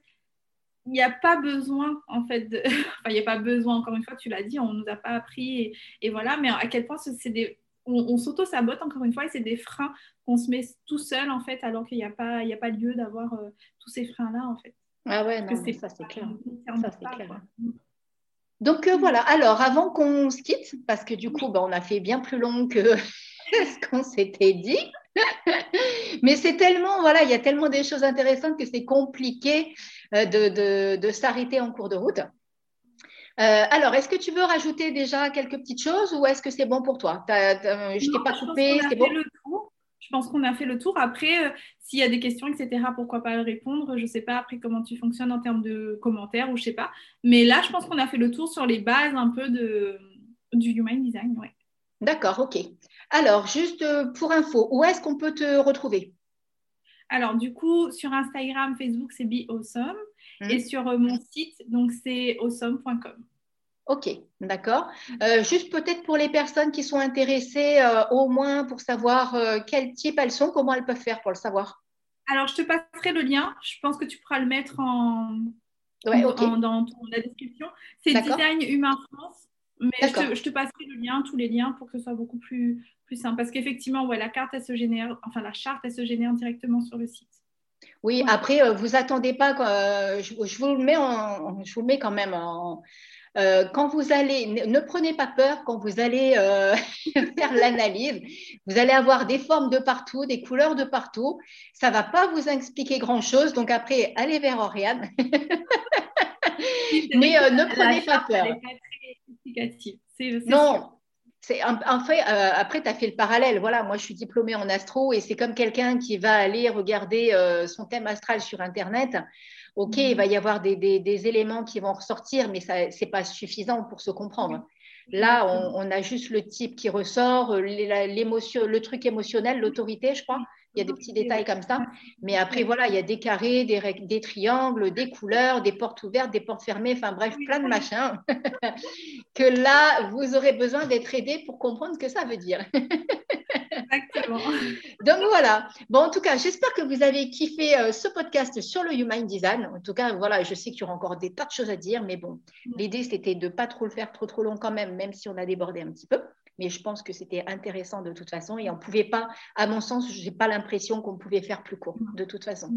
il n'y a pas besoin, en fait, de... [laughs] enfin, il n'y a pas besoin, encore une fois, tu l'as dit, on ne nous a pas appris et, et, voilà, mais à quel point c'est des... On, s'auto-sabote, encore une fois, et c'est des freins qu'on se met tout seul, en fait, alors qu'il n'y a, pas, il a pas lieu d'avoir euh, tous ces freins-là, en fait. Ah ouais, non, ça c'est clair. Ça, c'est clair. Donc euh, voilà, alors avant qu'on se quitte, parce que du coup, bah, on a fait bien plus long que [laughs] ce qu'on s'était dit, [laughs] mais c'est tellement, voilà, il y a tellement des choses intéressantes que c'est compliqué euh, de, s'arrêter en cours de route. Euh, alors, est-ce que tu veux rajouter déjà quelques petites choses ou est-ce que c'est bon pour toi? Je t'ai pas coupé, c'est bon? Je pense qu'on a fait le tour. Après, euh, s'il y a des questions, etc., pourquoi pas répondre Je ne sais pas après comment tu fonctionnes en termes de commentaires ou je ne sais pas. Mais là, je pense qu'on a fait le tour sur les bases un peu de, du Human Design. Ouais. D'accord, ok. Alors, juste euh, pour info, où est-ce qu'on peut te retrouver? Alors, du coup, sur Instagram, Facebook, c'est Be Awesome. Mmh. Et sur euh, mon site, donc c'est awesome.com. Ok, d'accord. Euh, juste peut-être pour les personnes qui sont intéressées, euh, au moins pour savoir euh, quel type elles sont, comment elles peuvent faire pour le savoir. Alors, je te passerai le lien. Je pense que tu pourras le mettre en, dans la description. C'est Design Humain France. Mais je te, passerai le lien, tous les liens, pour que ce soit beaucoup plus, plus simple. Parce qu'effectivement, ouais, la carte, elle se génère, enfin la charte, elle se génère directement sur le site. Oui, après, vous attendez pas. Je, je, vous le mets en, je vous le mets quand même en, euh, quand vous allez, ne, prenez pas peur quand vous allez euh, [laughs] faire l'analyse. Vous allez avoir des formes de partout, des couleurs de partout. Ça ne va pas vous expliquer grand-chose. Donc après, allez vers Oriane. [laughs] Mais euh, ne prenez pas peur. non, c'est en fait, après, tu as fait le parallèle. Voilà, moi, je suis diplômée en astro et c'est comme quelqu'un qui va aller regarder son thème astral sur Internet. Ok, il va y avoir des, éléments qui vont ressortir, mais ce n'est pas suffisant pour se comprendre. Là, on, a juste le type qui ressort, l'émotion, le truc émotionnel, l'autorité, je crois. Il y a des petits détails comme ça. Mais après, voilà, il y a des carrés, des, des triangles, des couleurs, des portes ouvertes, des portes fermées, enfin bref, plein de machins. [laughs] que là, vous aurez besoin d'être aidé pour comprendre ce que ça veut dire. Exactement. [laughs] Donc voilà. Bon, en tout cas, j'espère que vous avez kiffé euh, ce podcast sur le Human Design. En tout cas, voilà, je sais qu'il y aura encore des tas de choses à dire, mais bon, l'idée c'était de ne pas trop le faire trop trop long quand même, même si on a débordé un petit peu. Mais je pense que c'était intéressant de toute façon et on pouvait pas, à mon sens, je n'ai pas l'impression qu'on pouvait faire plus court de toute façon.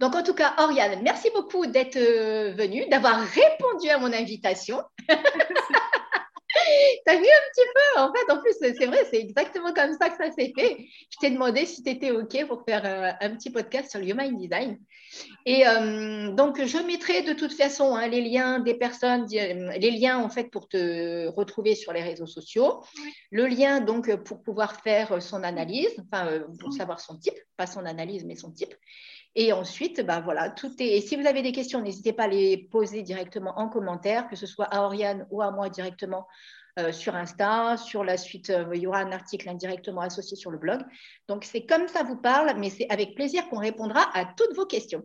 Donc, en tout cas, Oriane, merci beaucoup d'être euh, venue, d'avoir répondu à mon invitation. [laughs] T'as vu un petit peu? En fait, en plus, c'est vrai, c'est exactement comme ça que ça s'est fait. Je t'ai demandé si tu étais OK pour faire euh, un petit podcast sur le Human Design. Et euh, donc, je mettrai de toute façon hein, les liens des personnes, les liens en fait pour te retrouver sur les réseaux sociaux, le lien donc pour pouvoir faire son analyse, enfin, euh, pour savoir son type, pas son analyse, mais son type. Et ensuite, bah voilà, tout est. Et si vous avez des questions, n'hésitez pas à les poser directement en commentaire, que ce soit à Oriane ou à moi directement euh, sur Insta. Sur la suite, euh, il y aura un article indirectement associé sur le blog. Donc, c'est comme ça vous parle, mais c'est avec plaisir qu'on répondra à toutes vos questions.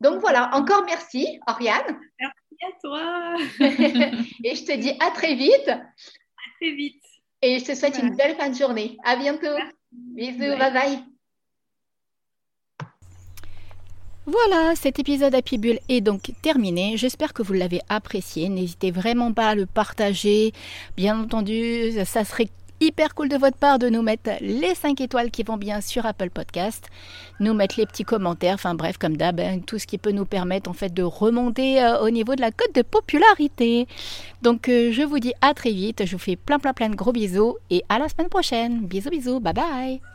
Donc voilà, encore merci, Oriane. Merci à toi. [laughs] et je te dis à très vite. À très vite. Et je te souhaite une belle fin de journée. À bientôt. Bisous, bye bye. Voilà, cet épisode Happy Bull est donc terminé. J'espère que vous l'avez apprécié. N'hésitez vraiment pas à le partager. Bien entendu, ça serait hyper cool de votre part de nous mettre les 5 étoiles qui vont bien sur Apple Podcast, nous mettre les petits commentaires, enfin bref, comme d'hab, hein, tout ce qui peut nous permettre en fait de remonter euh, au niveau de la cote de popularité. Donc euh, je vous dis à très vite, je vous fais plein plein plein de gros bisous et à la semaine prochaine. Bisous bisous, bye bye.